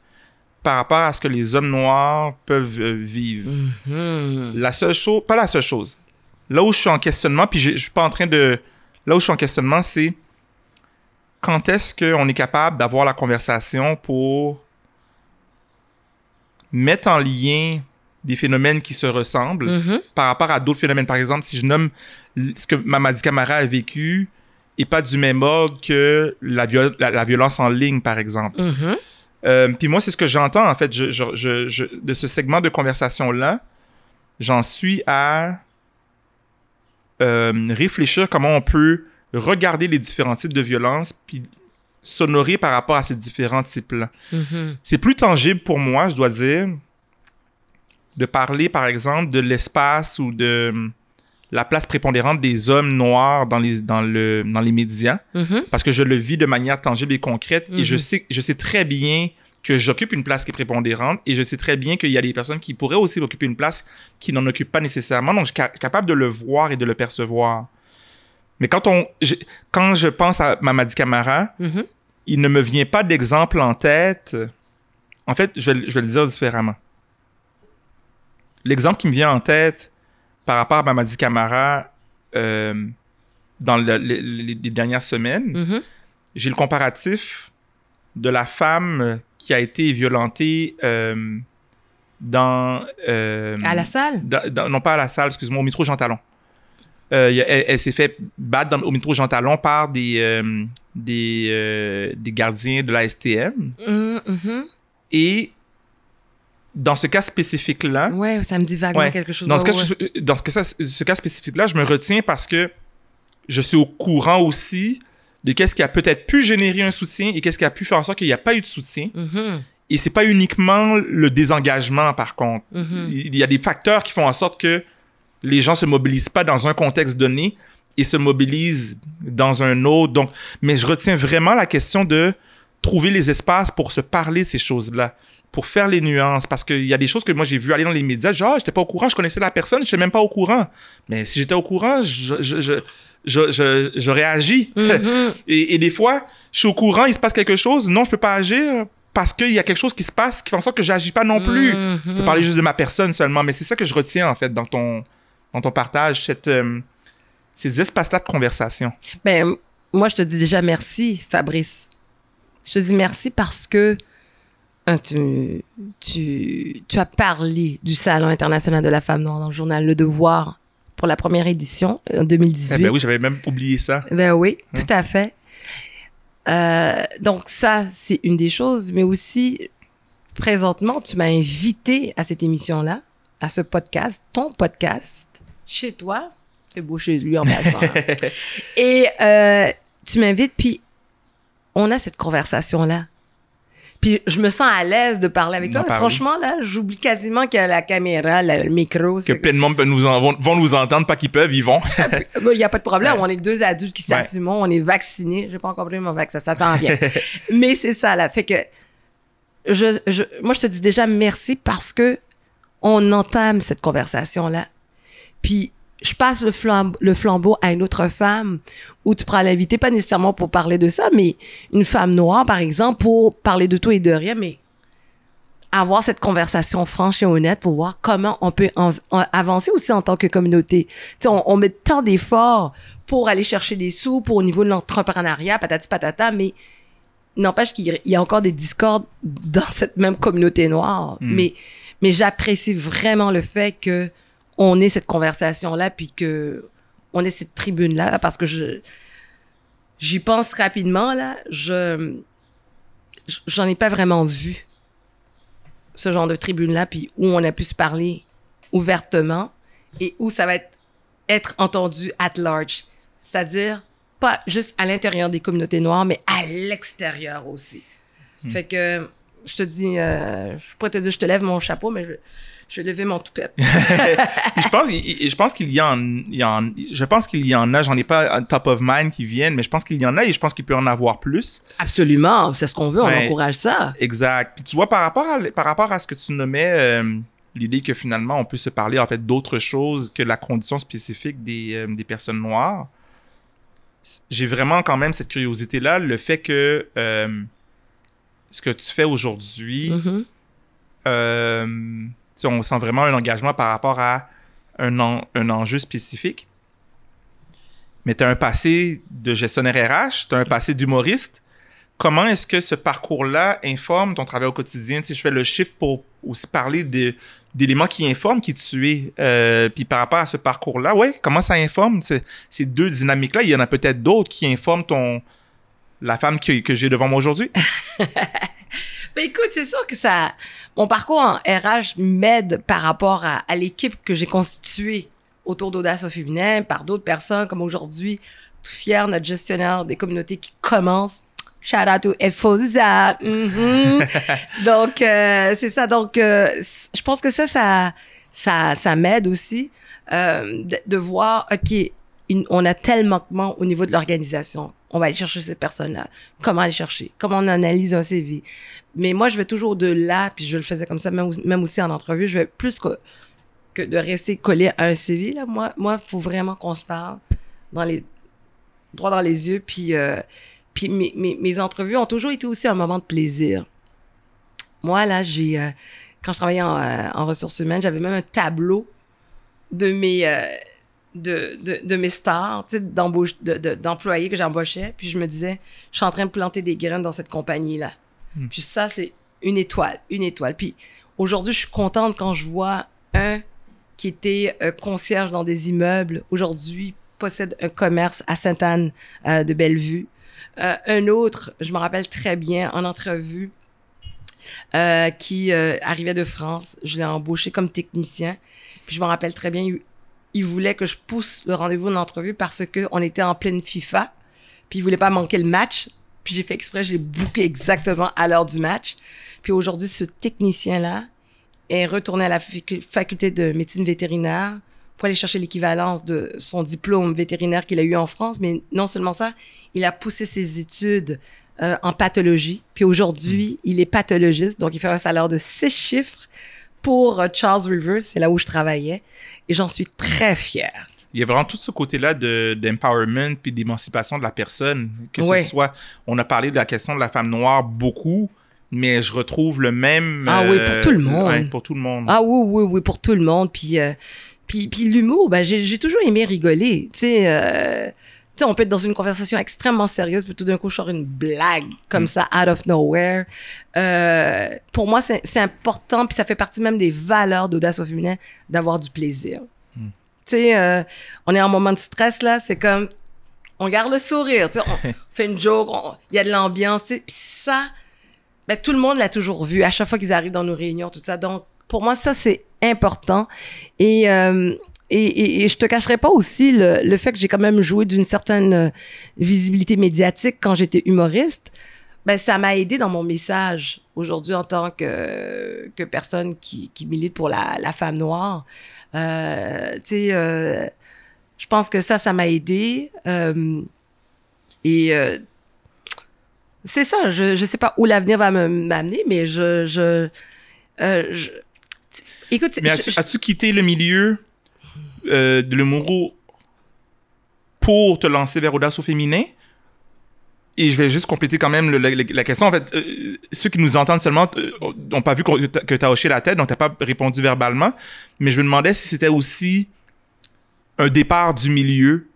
par rapport à ce que les hommes noirs peuvent euh, vivre. Mhm. La seule chose, pas la seule chose, là où je suis en questionnement, puis je je suis pas en train de... Là où je suis en questionnement, c'est quand est-ce qu'on est capable d'avoir la conversation pour mettre en lien des phénomènes qui se ressemblent Mhm. par rapport à d'autres phénomènes. Par exemple, si je nomme ce que Mamadi Camara a vécu et pas du même ordre que la, viol- la, la violence en ligne, par exemple. Mhm. Euh, Puis moi, c'est ce que j'entends, en fait, je, je- je- je- de ce segment de conversation-là. J'en suis à euh, réfléchir comment on peut regarder les différents types de violence puis s'honorer par rapport à ces différents types-là. Mhm. C'est plus tangible pour moi, je dois dire, de parler, par exemple, de l'espace ou de la place prépondérante des hommes noirs dans les, dans le, dans les médias, Mhm. parce que je le vis de manière tangible et concrète, et je Mhm. sais, je sais très bien que j'occupe une place qui est prépondérante, et je sais très bien qu'il y a des personnes qui pourraient aussi occuper une place qui n'en occupent pas nécessairement, donc je suis ca- capable de le voir et de le percevoir. Mais quand, on, j'ai- quand je pense à Mamadi Camara, Mhm. il ne me vient pas d'exemple en tête. En fait, je vais, je vais le dire différemment. L'exemple qui me vient en tête par rapport à Mamadi Camara euh, dans le- le- les, dernières semaines, Mhm. j'ai le comparatif de la femme qui a été violentée euh, dans... euh, À la salle? dans- non pas à la salle, excuse-moi, au métro Jean Talon. Euh, elle elle s'est fait battre dans- au métro Jean Talon par des, euh, des, euh, des gardiens de la STM. Mhm, mhm. Et dans ce cas spécifique-là, Ouais, ça me dit vaguement Ouais. quelque chose. dans, ce cas, ouais. dans ce, cas, ce cas spécifique-là, je me retiens parce que je suis au courant aussi de qu'est-ce qui a peut-être pu générer un soutien et qu'est-ce qui a pu faire en sorte qu'il n'y a pas eu de soutien. Mhm, Et c'est pas uniquement le désengagement, par contre. mhm. Il y a des facteurs qui font en sorte que les gens se mobilisent pas dans un contexte donné et se mobilisent dans un autre. Donc, mais je retiens vraiment la question de trouver les espaces pour se parler de ces choses-là, pour faire les nuances, parce qu'il y a des choses que moi j'ai vu aller dans les médias, genre, ah, j'étais pas au courant, je connaissais la personne, je n'étais même pas au courant. Mais si j'étais au courant, je, je, je, je, je- j'aurais agi. Mhm. Et, et des fois, je suis au courant, il se passe quelque chose, non, je peux pas agir parce qu'il y a quelque chose qui se passe qui fait en sorte que j'agis pas non plus. Je peux Mhm. parler juste de ma personne seulement, mais c'est ça que je retiens en fait dans ton, dans ton partage, cette, euh, ces espaces-là de conversation. Ben, moi, je te dis déjà merci, Fabrice. Je te dis merci parce que hein, tu, tu, tu as parlé du Salon international de la femme noire dans le journal Le Devoir pour la première édition en 2018. Eh ben oui, j'avais même oublié ça. Ben oui, Hein? tout à fait. Euh, donc ça, c'est une des choses, mais aussi, présentement, tu m'as invité à cette émission-là, à ce podcast, ton podcast, chez toi. C'est beau chez lui en passant. Et euh, tu m'invites, puis on a cette conversation-là. Puis je me sens à l'aise de parler avec toi. Franchement, là, j'oublie quasiment qu'il y a la caméra, la- le micro. Que plein de monde peut nous en- vont, vont nous entendre, pas qu'ils peuvent, ils vont. il n'y a pas de problème. Ouais. On est deux adultes qui Ouais. s'assument. On est vaccinés. J'ai pas encore pris mon vaccin. Ça s'en vient. Mais c'est ça, là. Fait que, je, je, moi, je te dis déjà merci parce que on entame cette conversation-là. Puis, je passe le, flambe- le flambeau à une autre femme où tu pourras l'inviter, pas nécessairement pour parler de ça, mais une femme noire, par exemple, pour parler de tout et de rien, mais avoir cette conversation franche et honnête pour voir comment on peut en- en- avancer aussi en tant que communauté. Tu sais, on, on met tant d'efforts pour aller chercher des sous, pour au niveau de l'entrepreneuriat, patati patata, mais n'empêche qu'il y a encore des discordes dans cette même communauté noire. Mm. Mais, mais j'apprécie vraiment le fait que on ait cette conversation-là, puis que on ait cette tribune-là, parce que je j'y pense rapidement, là, je j'en ai pas vraiment vu ce genre de tribune-là, puis où on a pu se parler ouvertement et où ça va être, être entendu at large. C'est-à-dire, pas juste à l'intérieur des communautés noires, mais à l'extérieur aussi. Hmm. Fait que, je te dis, euh, je pourrais te dire, je te lève mon chapeau, mais je, je vais lever mon toupette. je pense, je pense qu'il y en, il y en, je pense qu'il y en a, j'en ai pas top of mind qui viennent, mais je pense qu'il y en a et je pense qu'il peut en avoir plus. Absolument, c'est ce qu'on veut, on encourage ça. Exact. Puis tu vois, par rapport à, par rapport à ce que tu nommais, euh, l'idée que finalement on peut se parler en fait d'autres choses que la condition spécifique des, euh, des personnes noires, j'ai vraiment quand même cette curiosité-là, le fait que euh, ce que tu fais aujourd'hui, Mm-hmm. Tu sais, on sent vraiment un engagement par rapport à un, en- un enjeu spécifique. Mais tu as un passé de gestionnaire RH, tu as un passé d'humoriste. Comment est-ce que ce parcours-là informe ton travail au quotidien? Sais, je fais le chiffre pour aussi parler de- d'éléments qui informent qui tu es. Euh, puis par rapport à ce parcours-là, ouais, comment ça informe? Ces, ces deux dynamiques-là? Il y en a peut-être d'autres qui informent ton la femme que, que j'ai devant moi aujourd'hui. Ben écoute, c'est sûr que ça, mon parcours en RH m'aide par rapport à, à l'équipe que j'ai constituée autour d'Audace au féminin par d'autres personnes comme aujourd'hui, tout fier, notre gestionnaire des communautés qui commence. Shout out to Efosa. Mhm. Donc, euh, c'est ça. Donc, euh, je pense que ça, ça, ça, ça m'aide aussi euh, de, de voir, OK, une- on a tel manquement au niveau de l'organisation. On va aller chercher ces personnes-là. Comment aller chercher? Comment on analyse un CV? Mais moi, je vais toujours de là, puis je le faisais comme ça, même, même aussi en entrevue, je vais plus que, que de rester collé à un CV. Là. Moi, moi, faut vraiment qu'on se parle dans les, droit dans les yeux. Puis, euh, puis mes, mes, entrevues ont toujours été aussi un moment de plaisir. Moi, là, j'ai, euh, quand je travaillais en, euh, en ressources humaines, j'avais même un tableau de mes, de, de, de mes stars, tu sais, d'embauche, de, d'employés que j'embauchais. Puis je me disais, je suis en train de planter des graines dans cette compagnie-là. Hmm. Puis ça, c'est une étoile, une étoile. Puis aujourd'hui, je suis contente quand je vois un qui était euh, concierge dans des immeubles, aujourd'hui possède un commerce à Sainte-Anne euh, de Bellevue. Euh, un autre, je me rappelle très bien, en entrevue, qui arrivait de France. Je l'ai embauché comme technicien. Puis je me rappelle très bien, il, il voulait que je pousse le rendez-vous de l'entrevue parce que on était en pleine FIFA. Puis il voulait pas manquer le match. Puis j'ai fait exprès, je l'ai booké exactement à l'heure du match. Puis aujourd'hui, ce technicien-là est retourné à la facu- faculté de médecine vétérinaire pour aller chercher l'équivalence de son diplôme vétérinaire qu'il a eu en France. Mais non seulement ça, il a poussé ses études euh, en pathologie. Puis aujourd'hui, il est pathologiste. Donc, il fait un salaire de six chiffres pour euh, Charles Rivers. C'est là où je travaillais. Et j'en suis très fière. il y a vraiment tout ce côté-là de, d'empowerment puis d'émancipation de la personne. Que ce soit, on a parlé de la question de la femme noire beaucoup, mais je retrouve le même. Ah oui, pour tout le monde. ouais, pour tout le monde. Ah oui, oui, oui, pour tout le monde. Puis, euh, puis, puis l'humour, ben, j'ai, toujours aimé rigoler. Tu sais, euh, sais, on peut être dans une conversation extrêmement sérieuse, puis tout d'un coup, je sors une blague comme ça, out of nowhere. Euh, pour moi, c'est, important, puis ça fait partie même des valeurs d'audace au féminin, d'avoir du plaisir. Mm. Tu sais, euh, on est en moment de stress, là, c'est comme, on garde le sourire, tu sais, on fait une joke, il y a de l'ambiance, tu sais, puis ça, ben, tout le monde l'a toujours vu à chaque fois qu'ils arrivent dans nos réunions, tout ça. Donc, pour moi, ça, c'est important. Et, euh, et, et, et je te cacherai pas aussi le, le fait que j'ai quand même joué d'une certaine euh, visibilité médiatique quand j'étais humoriste. Ben, ça m'a aidé dans mon message aujourd'hui en tant que, que personne qui, qui milite pour la, la femme noire. Euh, tu sais, euh, je pense que ça, ça m'a aidé. Euh, et c'est ça, je je sais pas où l'avenir va me- m'amener, mais je je, je- écoute, Mais as-tu quitté le milieu euh, de l'humour pour te lancer vers Audace au féminin? Et je vais juste compléter quand même le- la, question. En fait, euh, ceux qui nous entendent seulement n'ont pas vu que tu as hoché la tête, donc tu n'as pas répondu verbalement. Mais je me demandais si c'était aussi un départ du milieu.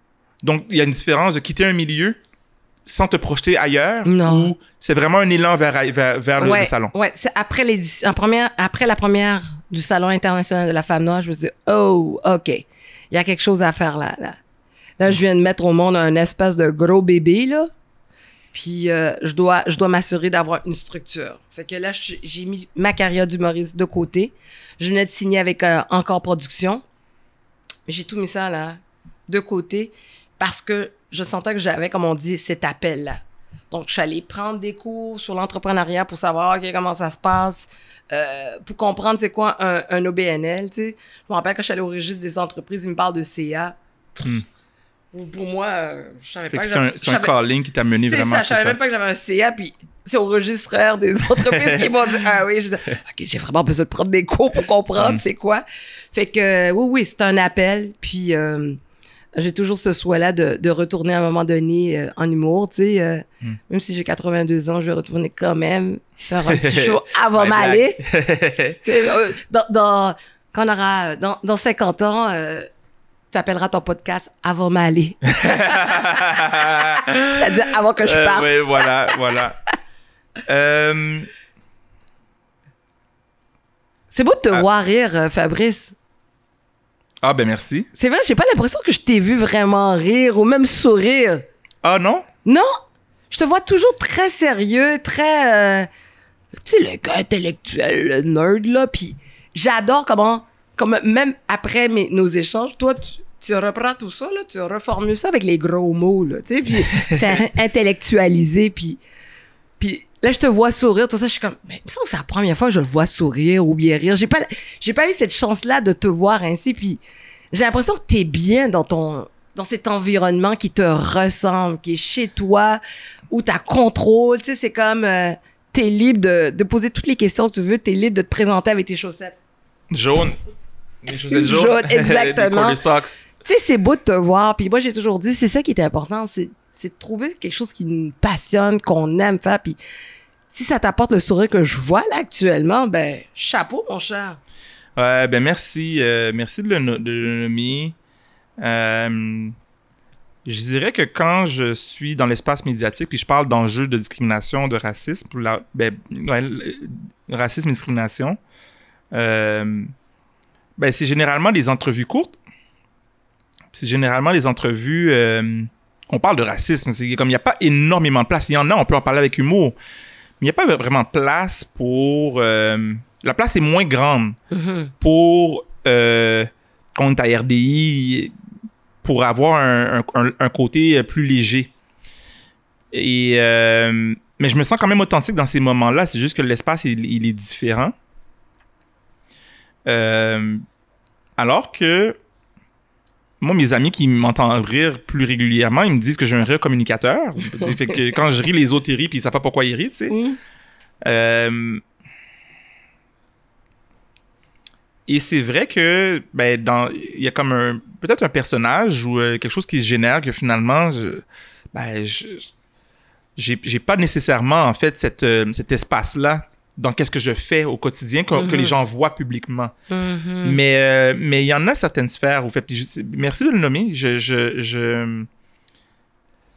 Donc, il y a une différence de quitter un milieu sans te projeter ailleurs Non. ou c'est vraiment un élan vers, vers, ouais, le salon? C'est après l'édition, en première, après la première du Salon international de la femme noire, je me suis dit, oh, OK, il y a quelque chose à faire là. Là, je viens de mettre au monde un espèce de gros bébé, là. Puis euh, je dois, je dois m'assurer d'avoir une structure. Fait que là, j'ai mis ma carrière d'humoriste de côté. Je venais de signer avec euh, Encore Production. J'ai tout mis ça là de côté parce que je sentais que j'avais, comme on dit, cet appel-là. Donc, je suis allée prendre des cours sur l'entrepreneuriat pour savoir comment ça se passe, euh, pour comprendre c'est quoi un, un OBNL. Tu sais. Je me rappelle quand je suis allée au registre des entreprises, ils me parlent de CA. Hmm. Pour moi, euh, je savais pas que C'est un, calling qui t'a mené vraiment. Ça, je savais même pas que j'avais un CA, puis c'est au registraire des entreprises qui m'ont dit Ah oui, je dis, OK, j'ai vraiment besoin de prendre des cours pour comprendre hmm. c'est quoi. Fait que, oui, oui, c'est un appel, puis. Euh, j'ai toujours ce souhait-là de, de, retourner à un moment donné euh, en humour, tu sais. Euh, hmm. Même si j'ai 82 ans, je vais retourner quand même faire un petit show avant m'aller. euh, dans, dans, quand on aura, dans, dans 50 ans, tu appelleras ton podcast avant m'aller. C'est-à-dire avant que je parte. oui, voilà, voilà. C'est beau de te ah. voir rire, Fabrice. Ah, ben merci. C'est vrai, j'ai pas l'impression que je t'ai vu vraiment rire ou même sourire. Ah, non? Non? Je te vois toujours très sérieux, très. Euh, tu sais, le gars intellectuel, le nerd, là. Puis j'adore comment. Comme même après mes, nos échanges, toi, tu, tu reprends tout ça, là, tu reformules ça avec les gros mots, là, tu sais, puis c'est intellectualisé, puis, puis là, je te vois sourire, tout ça, je suis comme, mais il me semble que c'est la première fois que je le vois sourire ou bien rire. J'ai pas, j'ai pas eu cette chance-là de te voir ainsi, puis j'ai l'impression que tu es bien dans ton, dans cet environnement qui te ressemble, qui est chez toi, où tu as contrôle, tu sais, c'est comme, euh, tu es libre de, de, poser toutes les questions que tu veux, tu es libre de te présenter avec tes chaussettes. Jaune. Les chaussettes jaunes. Jaune, exactement. tu sais, c'est beau de te voir, puis moi, j'ai toujours dit, c'est ça qui est important, c'est c'est de trouver quelque chose qui nous passionne, qu'on aime faire. Puis si ça t'apporte le sourire que je vois là actuellement, ben chapeau, mon cher. Ouais, ben merci. Euh, merci de le. Euh, je dirais que quand je suis dans l'espace médiatique, puis je parle d'enjeux de discrimination, de racisme, la, ben, racisme et discrimination, euh, ben, c'est généralement des entrevues courtes. C'est généralement des entrevues on parle de racisme, c'est comme il n'y a pas énormément de place. Il y en a, on peut en parler avec humour. Mais il n'y a pas vraiment de place pour. Euh, la place est moins grande mm-hmm. pour. Euh, quand on est à RDI, pour avoir un, côté plus léger. Et, euh, mais je me sens quand même authentique dans ces moments-là. C'est juste que l'espace, il, est différent. alors que moi, mes amis qui m'entendent rire plus régulièrement, ils me disent que j'ai un rire communicateur. fait que quand je ris, les autres ils rient, puis ils savent pas pourquoi ils rient, tu sais. Mm. Euh, et c'est vrai que, ben, dans, il y a comme un, peut-être un personnage ou euh, quelque chose qui se génère que finalement, je, ben, je, j'ai pas nécessairement, en fait, cette, euh, cet espace-là dans qu'est-ce que je fais au quotidien que, les mhm. gens voient publiquement. Mhm. Mais euh, mais il y en a certaines sphères où fait merci de le nommer. Je je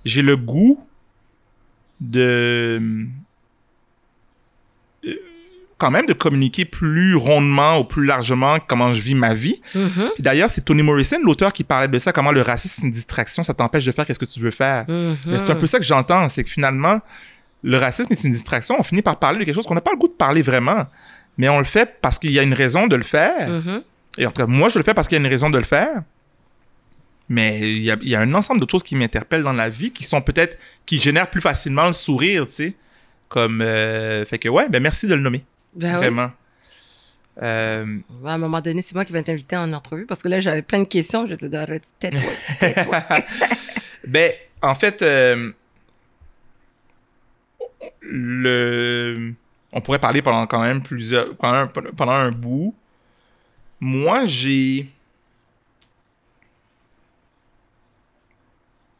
j'ai le goût de euh, quand même de communiquer plus rondement ou plus largement comment je vis ma vie. Mhm. D'ailleurs, c'est Toni Morrison, l'auteur, qui parlait de ça, comment le racisme, c'est une distraction, ça t'empêche de faire qu'est-ce que tu veux faire. Mais c'est un peu ça que j'entends, c'est que finalement, le racisme est une distraction. On finit par parler de quelque chose qu'on n'a pas le goût de parler vraiment. Mais on le fait parce qu'il y a une raison de le faire. Mm-hmm. Et en tout cas, moi, je le fais parce qu'il y a une raison de le faire. Mais il y a, un ensemble d'autres choses qui m'interpellent dans la vie qui sont peut-être, qui génèrent plus facilement le sourire, tu sais. Comme, euh, fait que ouais, ben merci de le nommer. Ben Vraiment. Euh, à un moment donné, c'est moi qui vais t'inviter en entrevue parce que là, j'avais plein de questions. Je te dis, tais-toi, ben, en fait, euh, le on pourrait parler pendant quand même plusieurs pendant un bout. Moi, j'ai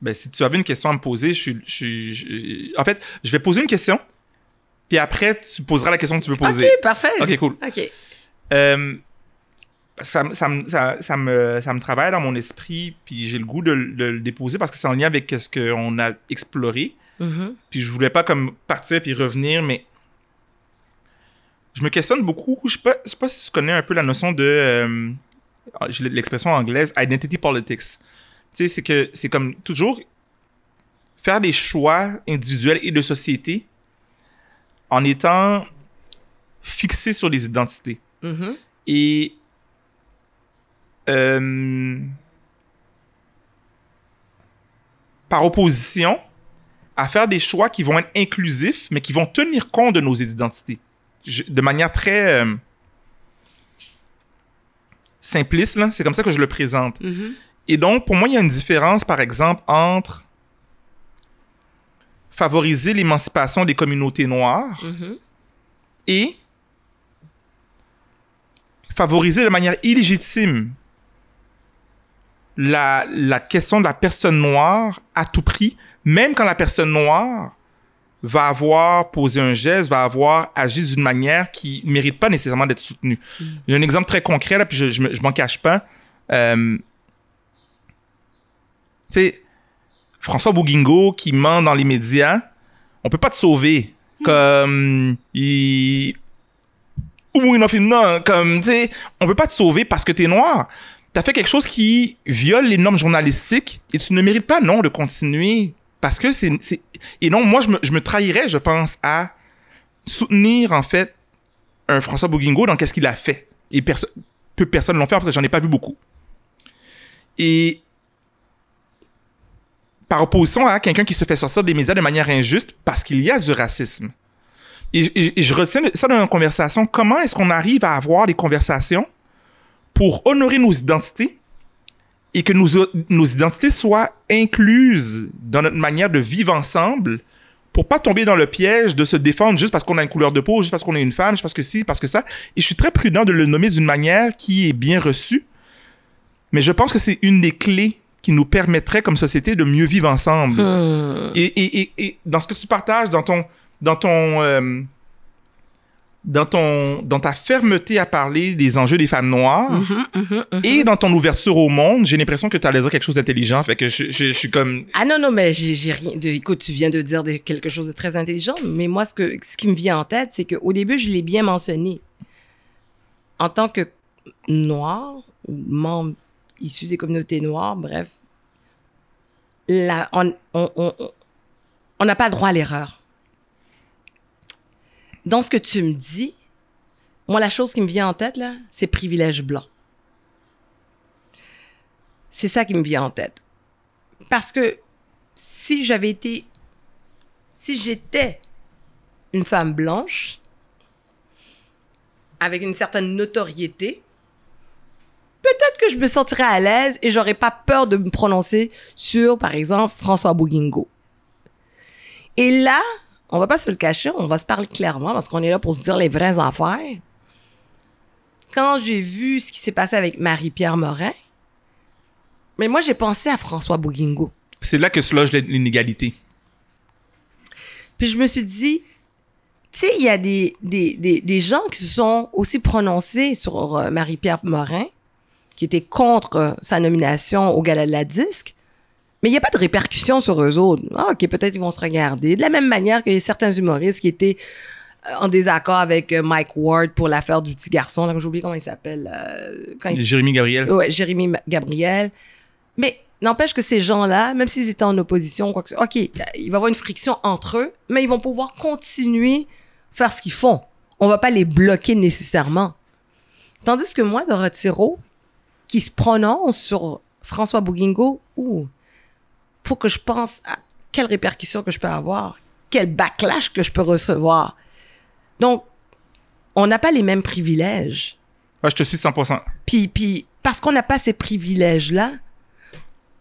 ben, si tu avais une question à me poser, je suis, En fait, je vais poser une question, puis après, tu poseras la question que tu veux poser. Ok, parfait. Ok, cool. Ok. Euh, ça, ça, ça, ça, me, ça me travaille dans mon esprit, puis j'ai le goût de, de, le déposer parce que c'est en lien avec ce qu'on a exploré. Mm-hmm. Puis je voulais pas comme partir puis revenir, mais je me questionne beaucoup. Je sais pas, je sais pas si tu connais un peu la notion de. euh, j'ai l'expression anglaise, identity politics. Tu sais, c'est que c'est comme toujours faire des choix individuels et de société en étant fixé sur les identités. Mhm. Et euh, par opposition à faire des choix qui vont être inclusifs, mais qui vont tenir compte de nos identités. Je- de manière très euh, simpliste, c'est comme ça que je le présente. Mhm. Et donc, pour moi, il y a une différence, par exemple, entre favoriser l'émancipation des communautés noires Mhm. et favoriser de manière illégitime la, la question de la personne noire à tout prix, même quand la personne noire va avoir posé un geste, va avoir agi d'une manière qui ne mérite pas nécessairement d'être soutenue. Il y a un exemple très concret, là, puis je, je m'en cache pas. Euh, tu sais, François Bouguingo qui ment dans les médias, on peut pas te sauver. Comme, il... Ou non, comme, tu sais, on peut pas te sauver parce que t'es noir. Fait quelque chose qui viole les normes journalistiques et tu ne mérites pas, non, de continuer. Parce que c'est... Et non, moi, je me, je me trahirais, je pense, à soutenir, en fait, un François Bouguingo dans qu'est-ce qu'il a fait. Et peu de personnes l'ont fait, parce que j'en ai pas vu beaucoup. Et par opposition à quelqu'un qui se fait sortir des médias de manière injuste parce qu'il y a du racisme. Et, et- et je retiens ça dans une conversation. Comment est-ce qu'on arrive à avoir des conversations pour honorer nos identités et que nos, nos identités soient incluses dans notre manière de vivre ensemble pour pas tomber dans le piège de se défendre juste parce qu'on a une couleur de peau, juste parce qu'on est une femme, juste parce que ci, parce que ça. Et je suis très prudent de le nommer d'une manière qui est bien reçue. Mais je pense que c'est une des clés qui nous permettrait comme société de mieux vivre ensemble. Hmm. Et, et, et, et dans ce que tu partages, dans ton, dans ton, euh, dans ton, dans ta fermeté à parler des enjeux des femmes noires Mhm, mhm, mhm. et dans ton ouverture au monde, j'ai l'impression que tu allais dire quelque chose d'intelligent. Fait que je, je, je suis comme, Ah non, non, mais j'ai rien de... Écoute, tu viens de dire de- quelque chose de très intelligent, mais moi, ce, que, ce qui me vient en tête, c'est qu'au début, je l'ai bien mentionné. En tant que noir, ou membre issu des communautés noires, bref, la- on on- on- on- on n'a pas le droit à l'erreur. Dans ce que tu me dis, moi, la chose qui me vient en tête, là, c'est privilège blanc. C'est ça qui me vient en tête. Parce que si j'avais été, si j'étais une femme blanche, avec une certaine notoriété, peut-être que je me sentirais à l'aise et j'aurais pas peur de me prononcer sur, par exemple, François Bouguingo. Et là, on va pas se le cacher, on va se parler clairement parce qu'on est là pour se dire les vraies affaires. Quand j'ai vu ce qui s'est passé avec Marie-Pierre Morin, mais moi, j'ai pensé à François Bouguingo. c'est là que se loge l'inégalité. Puis je me suis dit, tu sais, il y a des, des, des, des gens qui se sont aussi prononcés sur euh, Marie-Pierre Morin, qui était contre euh, sa nomination au Gala de la Disque, mais il n'y a pas de répercussions sur eux autres. Ah, OK, peut-être ils vont se regarder. De la même manière a certains humoristes qui étaient euh, en désaccord avec euh, Mike Ward pour l'affaire du petit garçon. Là, j'ai oublié comment il s'appelle. euh, quand il Jérémy Gabriel. Ouais, Jérémy Gabriel. Mais n'empêche que ces gens-là, même s'ils étaient en opposition, quoi que ce soit, OK, il va y avoir une friction entre eux, mais ils vont pouvoir continuer faire ce qu'ils font. On va pas les bloquer nécessairement. Tandis que moi, Dorothée Rowe, qui se prononce sur François Bouguingo, ouh, faut que je pense à quelles répercussions que je peux avoir, quel backlash que je peux recevoir. Donc, on n'a pas les mêmes privilèges. Ouais, je te suis 100%. Puis, puis parce qu'on n'a pas ces privilèges-là,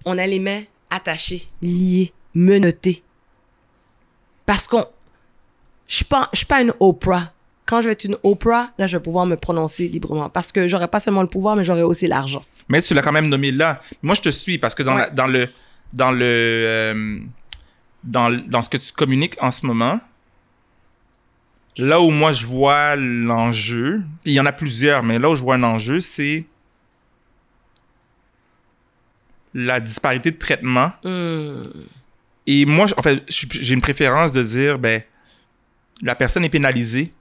on a les mains attachées, liées, menottées. Parce qu'on... Je je suis pas une Oprah. Quand je vais être une Oprah, là, je vais pouvoir me prononcer librement. Parce que j'aurai pas seulement le pouvoir, mais j'aurai aussi l'argent. Mais tu l'as quand même nommé là. Moi, je te suis parce que dans, Ouais. la- dans le dans le euh, dans, dans ce que tu communiques en ce moment, là où moi je vois l'enjeu, il y en a plusieurs, mais là où je vois un enjeu, c'est la disparité de traitement. Hmm. Et moi, en fait, j'ai une préférence de dire, ben, la personne est pénalisée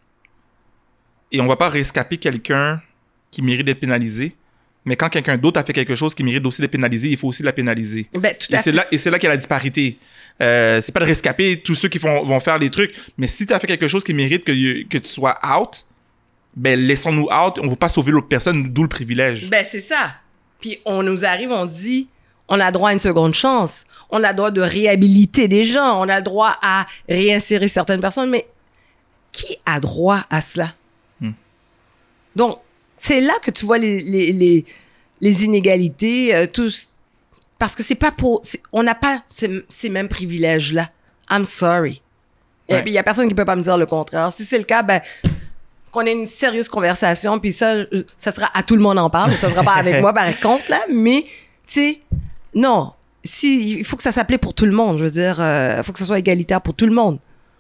et on va pas rescaper quelqu'un qui mérite d'être pénalisé. Mais quand quelqu'un d'autre a fait quelque chose qui mérite aussi d'être pénalisé, il faut aussi la pénaliser. Ben, tout Et c'est là, et c'est là qu'il y a la disparité. Euh, c'est pas de rescaper tous ceux qui font, vont faire des trucs, mais si tu as fait quelque chose qui mérite que, que tu sois out, ben laissons-nous out, on ne va pas sauver l'autre personne, d'où le privilège. Ben, c'est ça. Puis on nous arrive, on dit, on a droit à une seconde chance. On a droit de réhabiliter des gens. On a droit à réinsérer certaines personnes. Mais qui a droit à cela? Hmm. Donc, c'est là que tu vois les, les, les, les inégalités, euh, tous. Parce que c'est pas pour. On n'a pas ces, ces mêmes privilèges-là. I'm sorry. Et Ouais. puis, il y a personne qui peut pas me dire le contraire. Si c'est le cas, ben, qu'on ait une sérieuse conversation, puis ça, euh, ça sera à tout le monde en parle, ça sera pas avec moi par contre, là, mais, tu sais, non. Si, il faut que ça s'appelait pour tout le monde, je veux dire, il faut que ce soit égalitaire pour tout le monde.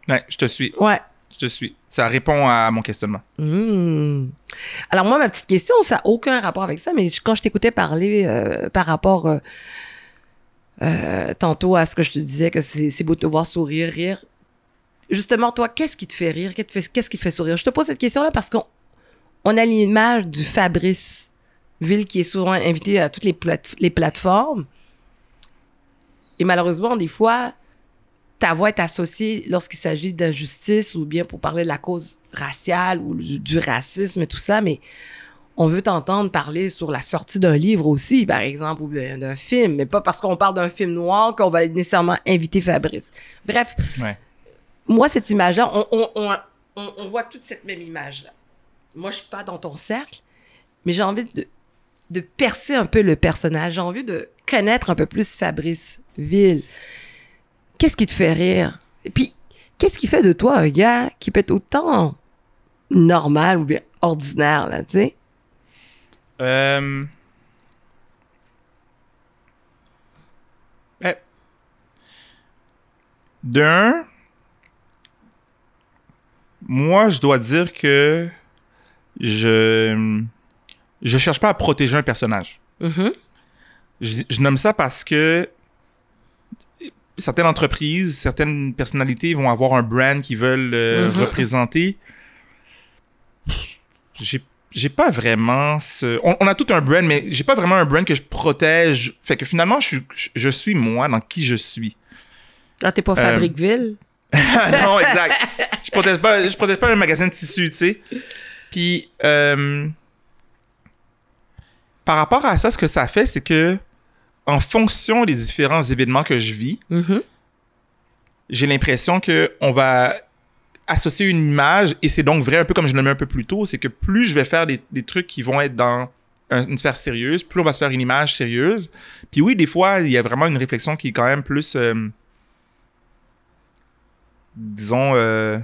Ouais, je te suis, Ouais. Je te suis. Ça répond à mon questionnement. Hmm. Alors moi, ma petite question, ça n'a aucun rapport avec ça, mais quand je t'écoutais parler euh, par rapport euh, euh, tantôt à ce que je te disais, que c'est beau de te voir sourire, rire, justement, toi, qu'est-ce qui te fait rire? Qu'est-ce qui te fait- sourire? Je te pose cette question-là parce qu'on on a l'image du Fabrice Ville qui est souvent invité à toutes les plateformes. Et malheureusement, des fois, ta voix est associée lorsqu'il s'agit d'injustice ou bien pour parler de la cause raciale ou du, racisme et tout ça, mais on veut t'entendre parler sur la sortie d'un livre aussi, par exemple, ou bien d'un film, mais pas parce qu'on parle d'un film noir qu'on va nécessairement inviter Fabrice. Bref, Ouais. moi, cette image-là, on, on, on, on- on voit toute cette même image-là. Moi, je suis pas dans ton cercle, mais j'ai envie de, de percer un peu le personnage. J'ai envie de connaître un peu plus Fabrice Ville. Qu'est-ce qui te fait rire? Et puis, qu'est-ce qui fait de toi un gars qui peut être autant normal ou bien ordinaire, là, tu sais? Euh... ben, D'un, moi, je dois dire que je je cherche pas à protéger un personnage. Mhm. Je, je nomme ça parce que certaines entreprises, certaines personnalités vont avoir un brand qu'ils veulent euh, Mhm. représenter. J'ai j'ai pas vraiment ce on, on a tout un brand mais j'ai pas vraiment un brand que je protège fait que finalement je suis je suis moi dans qui je suis Ah, t'es pas Euh, Fabriqueville? non, exact. Je protège pas, je protège pas un magasin de tissu, tu sais. Puis, euh, par rapport à ça, ce que ça fait, c'est que, en fonction des différents événements que je vis, Mhm. j'ai l'impression que on va associer une image, et c'est donc vrai, un peu comme je le mets un peu plus tôt, c'est que plus je vais faire des, des trucs qui vont être dans un- une sphère sérieuse, plus on va se faire une image sérieuse. Puis oui, des fois, il y a vraiment une réflexion qui est quand même plus, euh, disons, euh,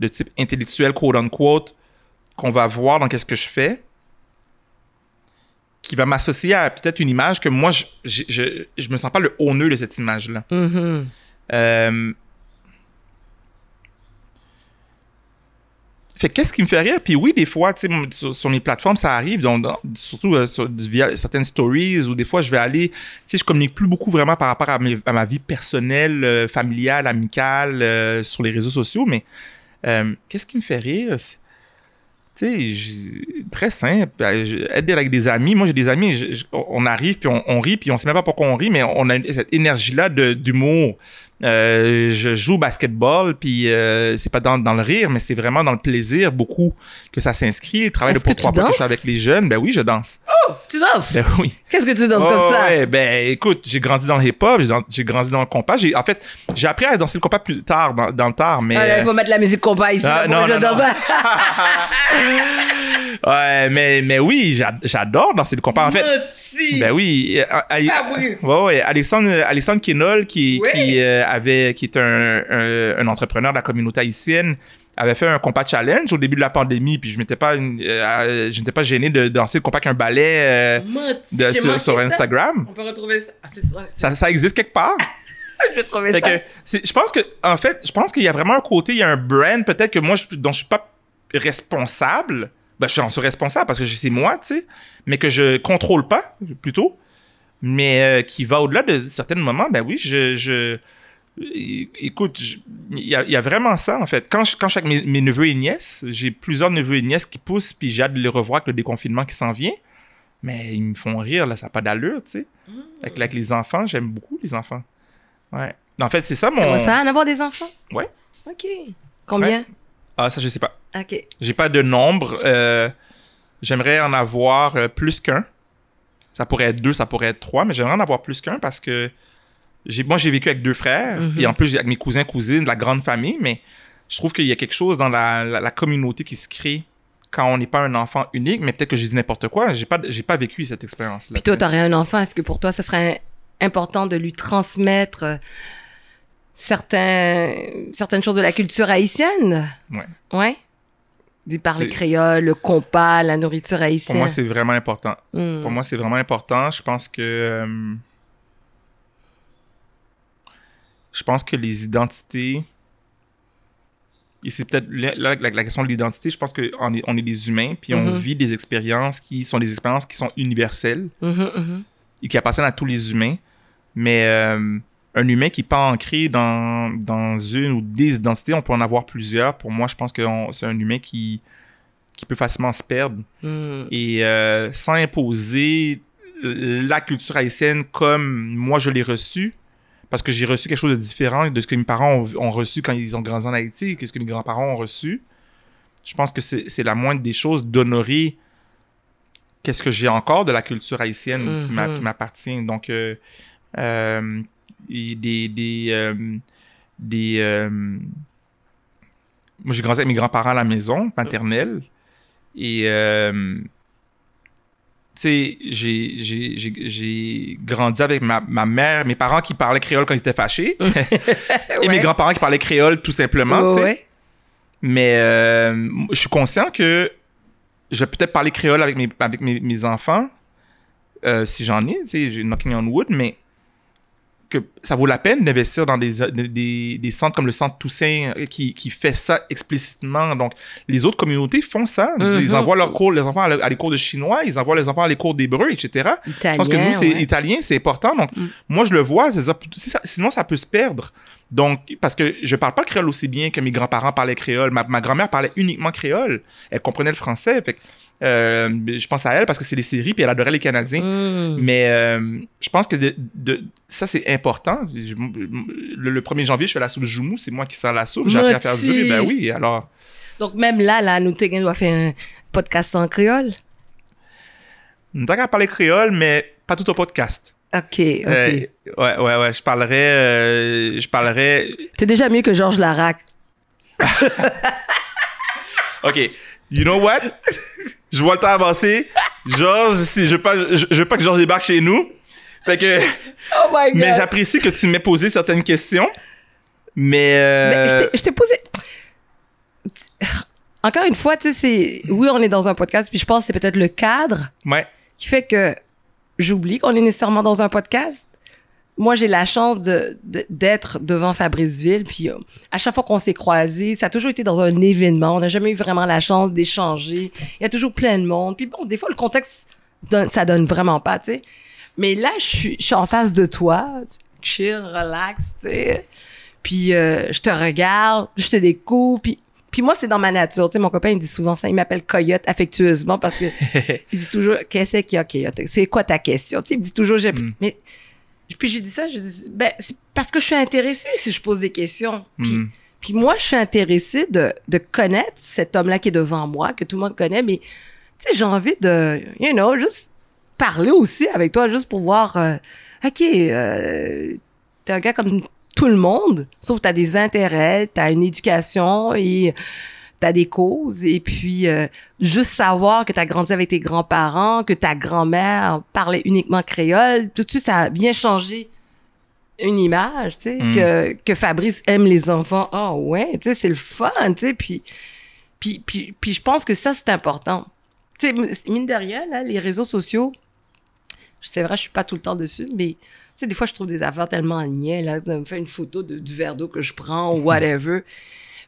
de type intellectuel, quote-unquote, qu'on va voir dans qu'est-ce que je fais, qui va m'associer à peut-être une image que moi, je, je, je, je me sens pas le honneur de cette image-là. Mhm. Euh, Fait que qu'est-ce qui me fait rire? Puis oui, des fois, sur, sur mes plateformes, ça arrive, donc, dans- surtout euh, sur, via certaines stories, ou des fois, je vais aller, tu sais, je communique plus beaucoup vraiment par rapport à, mes- à ma vie personnelle, euh, familiale, amicale, sur les réseaux sociaux, mais qu'est-ce qui me fait rire? C'est- Tu sais, très simple, je- être avec des amis, moi j'ai des amis, on arrive, puis on, on rit, puis on sait même pas pourquoi on rit, mais on a cette énergie-là d'humour. Euh, je joue au basketball, puis euh, c'est pas dans, dans le rire, mais c'est vraiment dans le plaisir beaucoup que ça s'inscrit. Le travail de pour trois que je suis avec les jeunes, ben oui, je danse. Tu danses? Ben oui. Qu'est-ce que tu danses Oh, comme ça? ouais, ben écoute, j'ai grandi dans le hip-hop, j'ai, grandi dans le compas. J'ai, en fait, j'ai appris à danser le compas plus tard, dans, dans le tard, mais... Ah, là, il faut mettre la musique compas ici. Ah, non, je non, danse. ouais, mais, mais oui, j'a- j'adore danser le compas. En fait, Menti. Ben oui. euh, euh, Fabrice. Ouais, ouais. Alexandre, Alexandre qui, Oui. qui, euh, avait, qui est un, un, un entrepreneur de la communauté haïtienne, avait fait un compas challenge au début de la pandémie, puis je m'étais pas, euh, je n'étais pas gêné de danser le compas qu'un ballet euh, Menti. de- J'ai sur, sur ça. Instagram. On peut retrouver ça. Ah, Ça, ça existe quelque part. Je vais trouver Fait ça. que, je pense que, en fait, je pense qu'il y a vraiment un côté, il y a un brand peut-être que moi, je, dont je suis pas responsable. Ben, je suis responsable parce que c'est moi, tu sais, mais que je contrôle pas, plutôt. Mais euh, qui va au-delà de certains moments, ben oui, je, je, Écoute, il y, y a vraiment ça, en fait. Quand je, quand je suis avec mes, mes neveux et nièces, j'ai plusieurs neveux et nièces qui poussent, puis j'ai hâte de les revoir avec le déconfinement qui s'en vient. Mais ils me font rire, là, ça n'a pas d'allure, tu sais. Avec, avec les enfants, j'aime beaucoup les enfants. Ouais. En fait, c'est ça mon... Comment ça, en avoir des enfants? Ouais. OK. Combien? Ah, ça, je sais pas. OK. J'ai pas de nombre. euh, j'aimerais en avoir euh, plus qu'un. Ça pourrait être deux, ça pourrait être trois, mais j'aimerais en avoir plus qu'un parce que j'ai, moi, j'ai vécu avec deux frères, Mhm. puis en plus, j'ai avec mes cousins, cousines, de la grande famille, mais je trouve qu'il y a quelque chose dans la, la- la communauté qui se crée quand on n'est pas un enfant unique, mais peut-être que j'ai dit n'importe quoi. J'ai pas, j'ai pas vécu cette expérience-là. Puis toi, t'aurais un enfant. Est-ce que pour toi, ce serait important de lui transmettre euh, certains, certaines choses de la culture haïtienne? Ouais. Ouais? D'y parler créole, le compas, la nourriture Pour haïtienne. moi, c'est vraiment important. Hmm. Pour moi, c'est vraiment important. Je pense que. euh, je pense que les identités. Et c'est peut-être là, la, la question de l'identité. Je pense qu'on est, on est des humains, puis on Mhm. vit des expériences qui sont des expériences qui sont universelles Mhm, mhm. et qui appartiennent à tous les humains. Mais euh, un humain qui n'est pas ancré dans, dans une ou des identités, on peut en avoir plusieurs. Pour moi, je pense que c'est un humain qui, qui peut facilement se perdre Hmm. et euh, sans imposer la culture haïtienne comme moi je l'ai reçue, parce que j'ai reçu quelque chose de différent de ce que mes parents ont, ont reçu quand ils ont grandi en Haïti, que ce que mes grands-parents ont reçu. Je pense que c'est la moindre des choses d'honorer qu'est-ce que j'ai encore de la culture haïtienne qui Mhm. qui m'appartient. Donc, euh, euh, et des... des, euh, des euh, moi, j'ai grandi avec mes grands-parents à la maison maternelle. Et, euh, tu sais, j'ai- j'ai j'ai- j'ai grandi avec ma, ma mère, mes parents qui parlaient créole quand ils étaient fâchés, et mes grands-parents qui parlaient créole tout simplement, Ouais. Mais euh, je suis conscient que je vais peut-être parler créole avec mes, avec mes, mes enfants, euh, si j'en ai, tu sais, j'ai knocking on wood, mais que ça vaut la peine d'investir dans des, des, des centres comme le Centre Toussaint euh, qui, qui fait ça explicitement. Donc, les autres communautés font ça. Ils Mhm. envoient leurs cours, les enfants à, à les cours de chinois, ils envoient les enfants à les cours d'hébreu, etc. Italien, Je pense que nous, c'est ouais. italien, c'est important. Donc, Mm. moi, je le vois. ça- sinon, ça peut se perdre. Donc, parce que je parle pas le créole aussi bien que mes grands-parents parlaient créole. Ma, ma grand-mère parlait uniquement créole. Elle comprenait le français. Fait euh, je pense à elle parce que c'est les séries, puis elle adorait les Canadiens. Hmm. Mais euh, je pense que de, de- ça, c'est important. Je- le, le 1er janvier, je fais la soupe Joumou. C'est moi qui sers la soupe. J'ai appris à faire du riz. Moti. Ben oui, alors... Donc, même là, là, nous, Tegan doit faire un podcast en créole. On qu'à parler créole, mais pas tout au podcast. OK, OK. Euh, ouais, ouais, ouais. Je parlerais... euh, je parlerais... T'es déjà mieux que Georges Larac. OK. You know what? je vois le temps avancer. Georges, si je veux pas, je, je veux pas que Georges débarque chez nous. Fait que... Oh my God. Mais j'apprécie que tu m'aies posé certaines questions. Mais... euh, Mais je t'ai- posé. Encore une fois, tu sais, c'est. Oui, on est dans un podcast, puis je pense que c'est peut-être le cadre Ouais. qui fait que j'oublie qu'on est nécessairement dans un podcast. Moi, j'ai la chance de, de- d'être devant Fabriceville, puis euh, à chaque fois qu'on s'est croisés, ça a toujours été dans un événement. On n'a jamais eu vraiment la chance d'échanger. Il y a toujours plein de monde. Puis bon, des fois, le contexte, donne- ça donne vraiment pas, tu sais. Mais là, je suis, je suis en face de toi, chill, relax, tu sais. Puis euh, je te regarde, je te découvre, puis puis moi, c'est dans ma nature. Tu sais, mon copain, il me dit souvent ça. Il m'appelle Coyote affectueusement parce que il dit toujours, qu'est-ce qu'il y a, Coyote? C'est quoi ta question? Tu sais, il me dit toujours, j'ai, Mm. mais, puis j'ai dit ça, je dis, ben, c'est parce que je suis intéressée si je pose des questions. Puis, Mm. puis moi, je suis intéressée de, de connaître cet homme-là qui est devant moi, que tout le monde connaît, mais, tu sais, j'ai envie de, you know, juste parler aussi avec toi, juste pour voir, euh, OK, euh, t'es un gars comme tout le monde, sauf t'as des intérêts, t'as une éducation et t'as des causes. Et puis, euh, juste savoir que t'as grandi avec tes grands-parents, que ta grand-mère parlait uniquement créole, tout de suite, ça a bien changé une image, tu sais, Mm. que, que Fabrice aime les enfants. Ah ouais, tu sais, c'est le fun, tu sais, puis, puis, puis, puis je pense que ça, c'est important. Tu sais, mine de rien, là, les réseaux sociaux, c'est vrai, je suis pas tout le temps dessus, mais tu sais, des fois, je trouve des affaires tellement niais, là, de me faire une photo de- du verre d'eau que je prends ou whatever.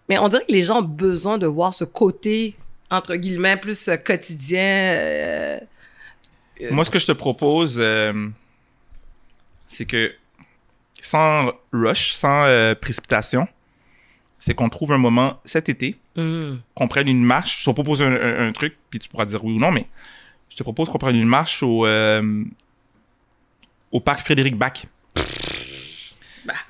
Mais on dirait que les gens ont besoin de voir ce côté, entre guillemets, plus euh, quotidien. euh, Moi, ce que je te propose, euh, c'est que sans rush, sans euh, précipitation, c'est qu'on trouve un moment cet été, Mm. qu'on prenne une marche. Je te propose un, un- un truc, puis tu pourras dire oui ou non, mais je te propose qu'on prenne une marche au, euh, au parc Frédéric Bach.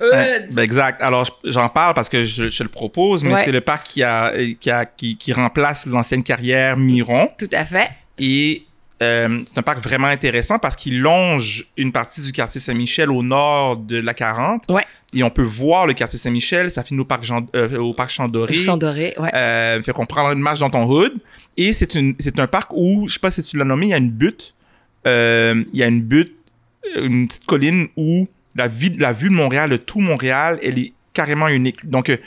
Ouais, ben exact. Alors, je- j'en parle parce que je, je le propose, mais Ouais. c'est le parc qui, a, qui, a, qui, qui remplace l'ancienne carrière Miron. Tout à fait. Et euh, c'est un parc vraiment intéressant parce qu'il longe une partie du quartier Saint-Michel au nord de la 40. Ouais. Et on peut voir le quartier Saint-Michel. Ça finit au parc, Jean, euh, au parc Champ-Doré. Champ doré, ouais. Euh, fait qu'on prend une marche dans ton hood. Et c'est une, c'est un parc où, je sais pas si tu l'as nommé, il y a une butte. Il y a une butte, une petite colline où la, vie, la vue de Montréal, de tout Montréal, elle est carrément unique. Donc, euh,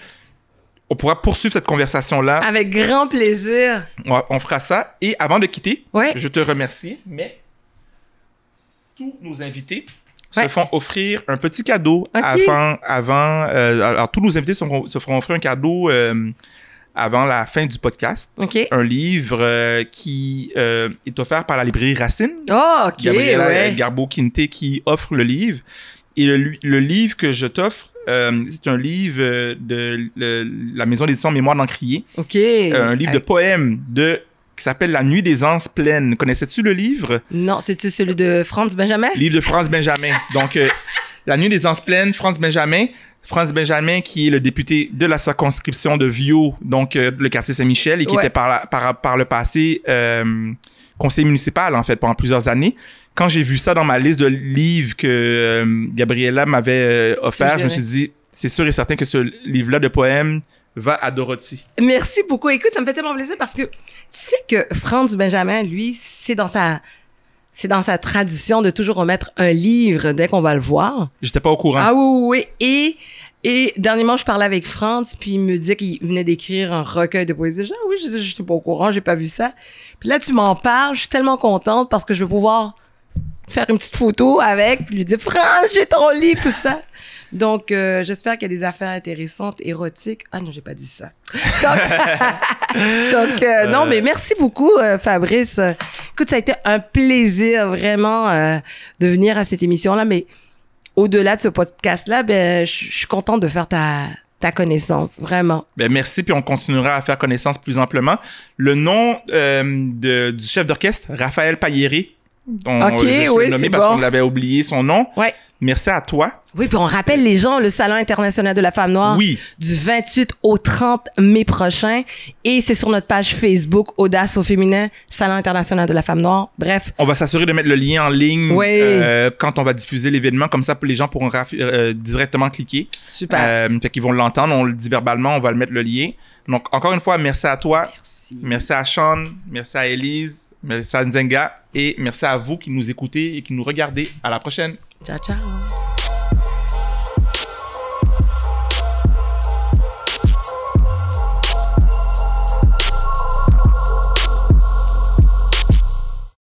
on pourra poursuivre cette conversation-là. Avec grand plaisir. On, fera ça. Et avant de quitter, Ouais. je te remercie, mais tous nos invités Ouais. se font offrir un petit cadeau avant, avant euh, alors tous nos invités se feront, se feront offrir un cadeau euh, avant la fin du podcast. Un livre euh, qui euh, est offert par la librairie Racine. Oh, OK, Gabriela ouais. Garbo-Quinte qui offre le livre. Et le, le livre que je t'offre, euh, c'est un livre euh, de le- la maison d'édition Mémoire d'Encrier. OK. Euh, un livre de poèmes de qui s'appelle La nuit des anses pleines. Connaissais-tu le livre? Non, c'est-tu celui de Franz Benjamin? Livre de Franz Benjamin. Donc, euh, La nuit des anses pleines, Franz Benjamin. Franz Benjamin, qui est le député de la circonscription de Viau, donc euh, le quartier Saint-Michel, et qui Ouais. était par, la- par, par le passé euh, conseiller municipal, en fait, pendant plusieurs années. Quand j'ai vu ça dans ma liste de livres que euh, Gabriella m'avait euh, offert, je me suis dit, c'est sûr et certain que ce livre-là de poèmes va à Dorothy. Merci beaucoup. Écoute, ça me fait tellement plaisir parce que tu sais que Franz Benjamin, lui, c'est dans sa c'est dans sa tradition de toujours remettre un livre dès qu'on va le voir. J'étais pas au courant. Ah oui, oui. Et, et dernièrement, je parlais avec Franz, puis il me disait qu'il venait d'écrire un recueil de poésie. Je dis, ah oui, je disais, j'étais pas au courant, j'ai pas vu ça. Puis là, tu m'en parles, je suis tellement contente parce que je vais pouvoir faire une petite photo avec, puis lui dire, Franz, j'ai ton livre, tout ça. Donc, euh, j'espère qu'il y a des affaires intéressantes, érotiques. Ah non, j'ai pas dit ça. Donc, donc, euh, non, mais merci beaucoup, euh, Fabrice. Euh, Écoute, ça a été un plaisir vraiment euh, de venir à cette émission-là, mais au-delà de ce podcast-là, ben, je suis contente de faire ta, ta connaissance, vraiment. Ben merci, puis on continuera à faire connaissance plus amplement. Le nom euh, de, du chef d'orchestre, Raphaël Pailléré, on, Ok, je oui, c'est parce bon. qu'on l'avait oublié son nom. Ouais. Merci à toi. Oui, puis on rappelle les gens, le Salon international de la femme noire, Oui, du 28 au 30 mai prochain. Et c'est sur notre page Facebook, Audace au féminin, Salon international de la femme noire. Bref, on va s'assurer de mettre le lien en ligne Oui. euh, quand on va diffuser l'événement. Comme ça, les gens pourront euh, directement cliquer. super. Euh, fait qu'ils vont l'entendre. On le dit verbalement, on va le mettre le lien. Donc, encore une fois, merci à toi. Merci. Merci à Sean. Merci à Elise. Merci à Nzenga. Et merci à vous qui nous écoutez et qui nous regardez. À la prochaine. Ciao, ciao.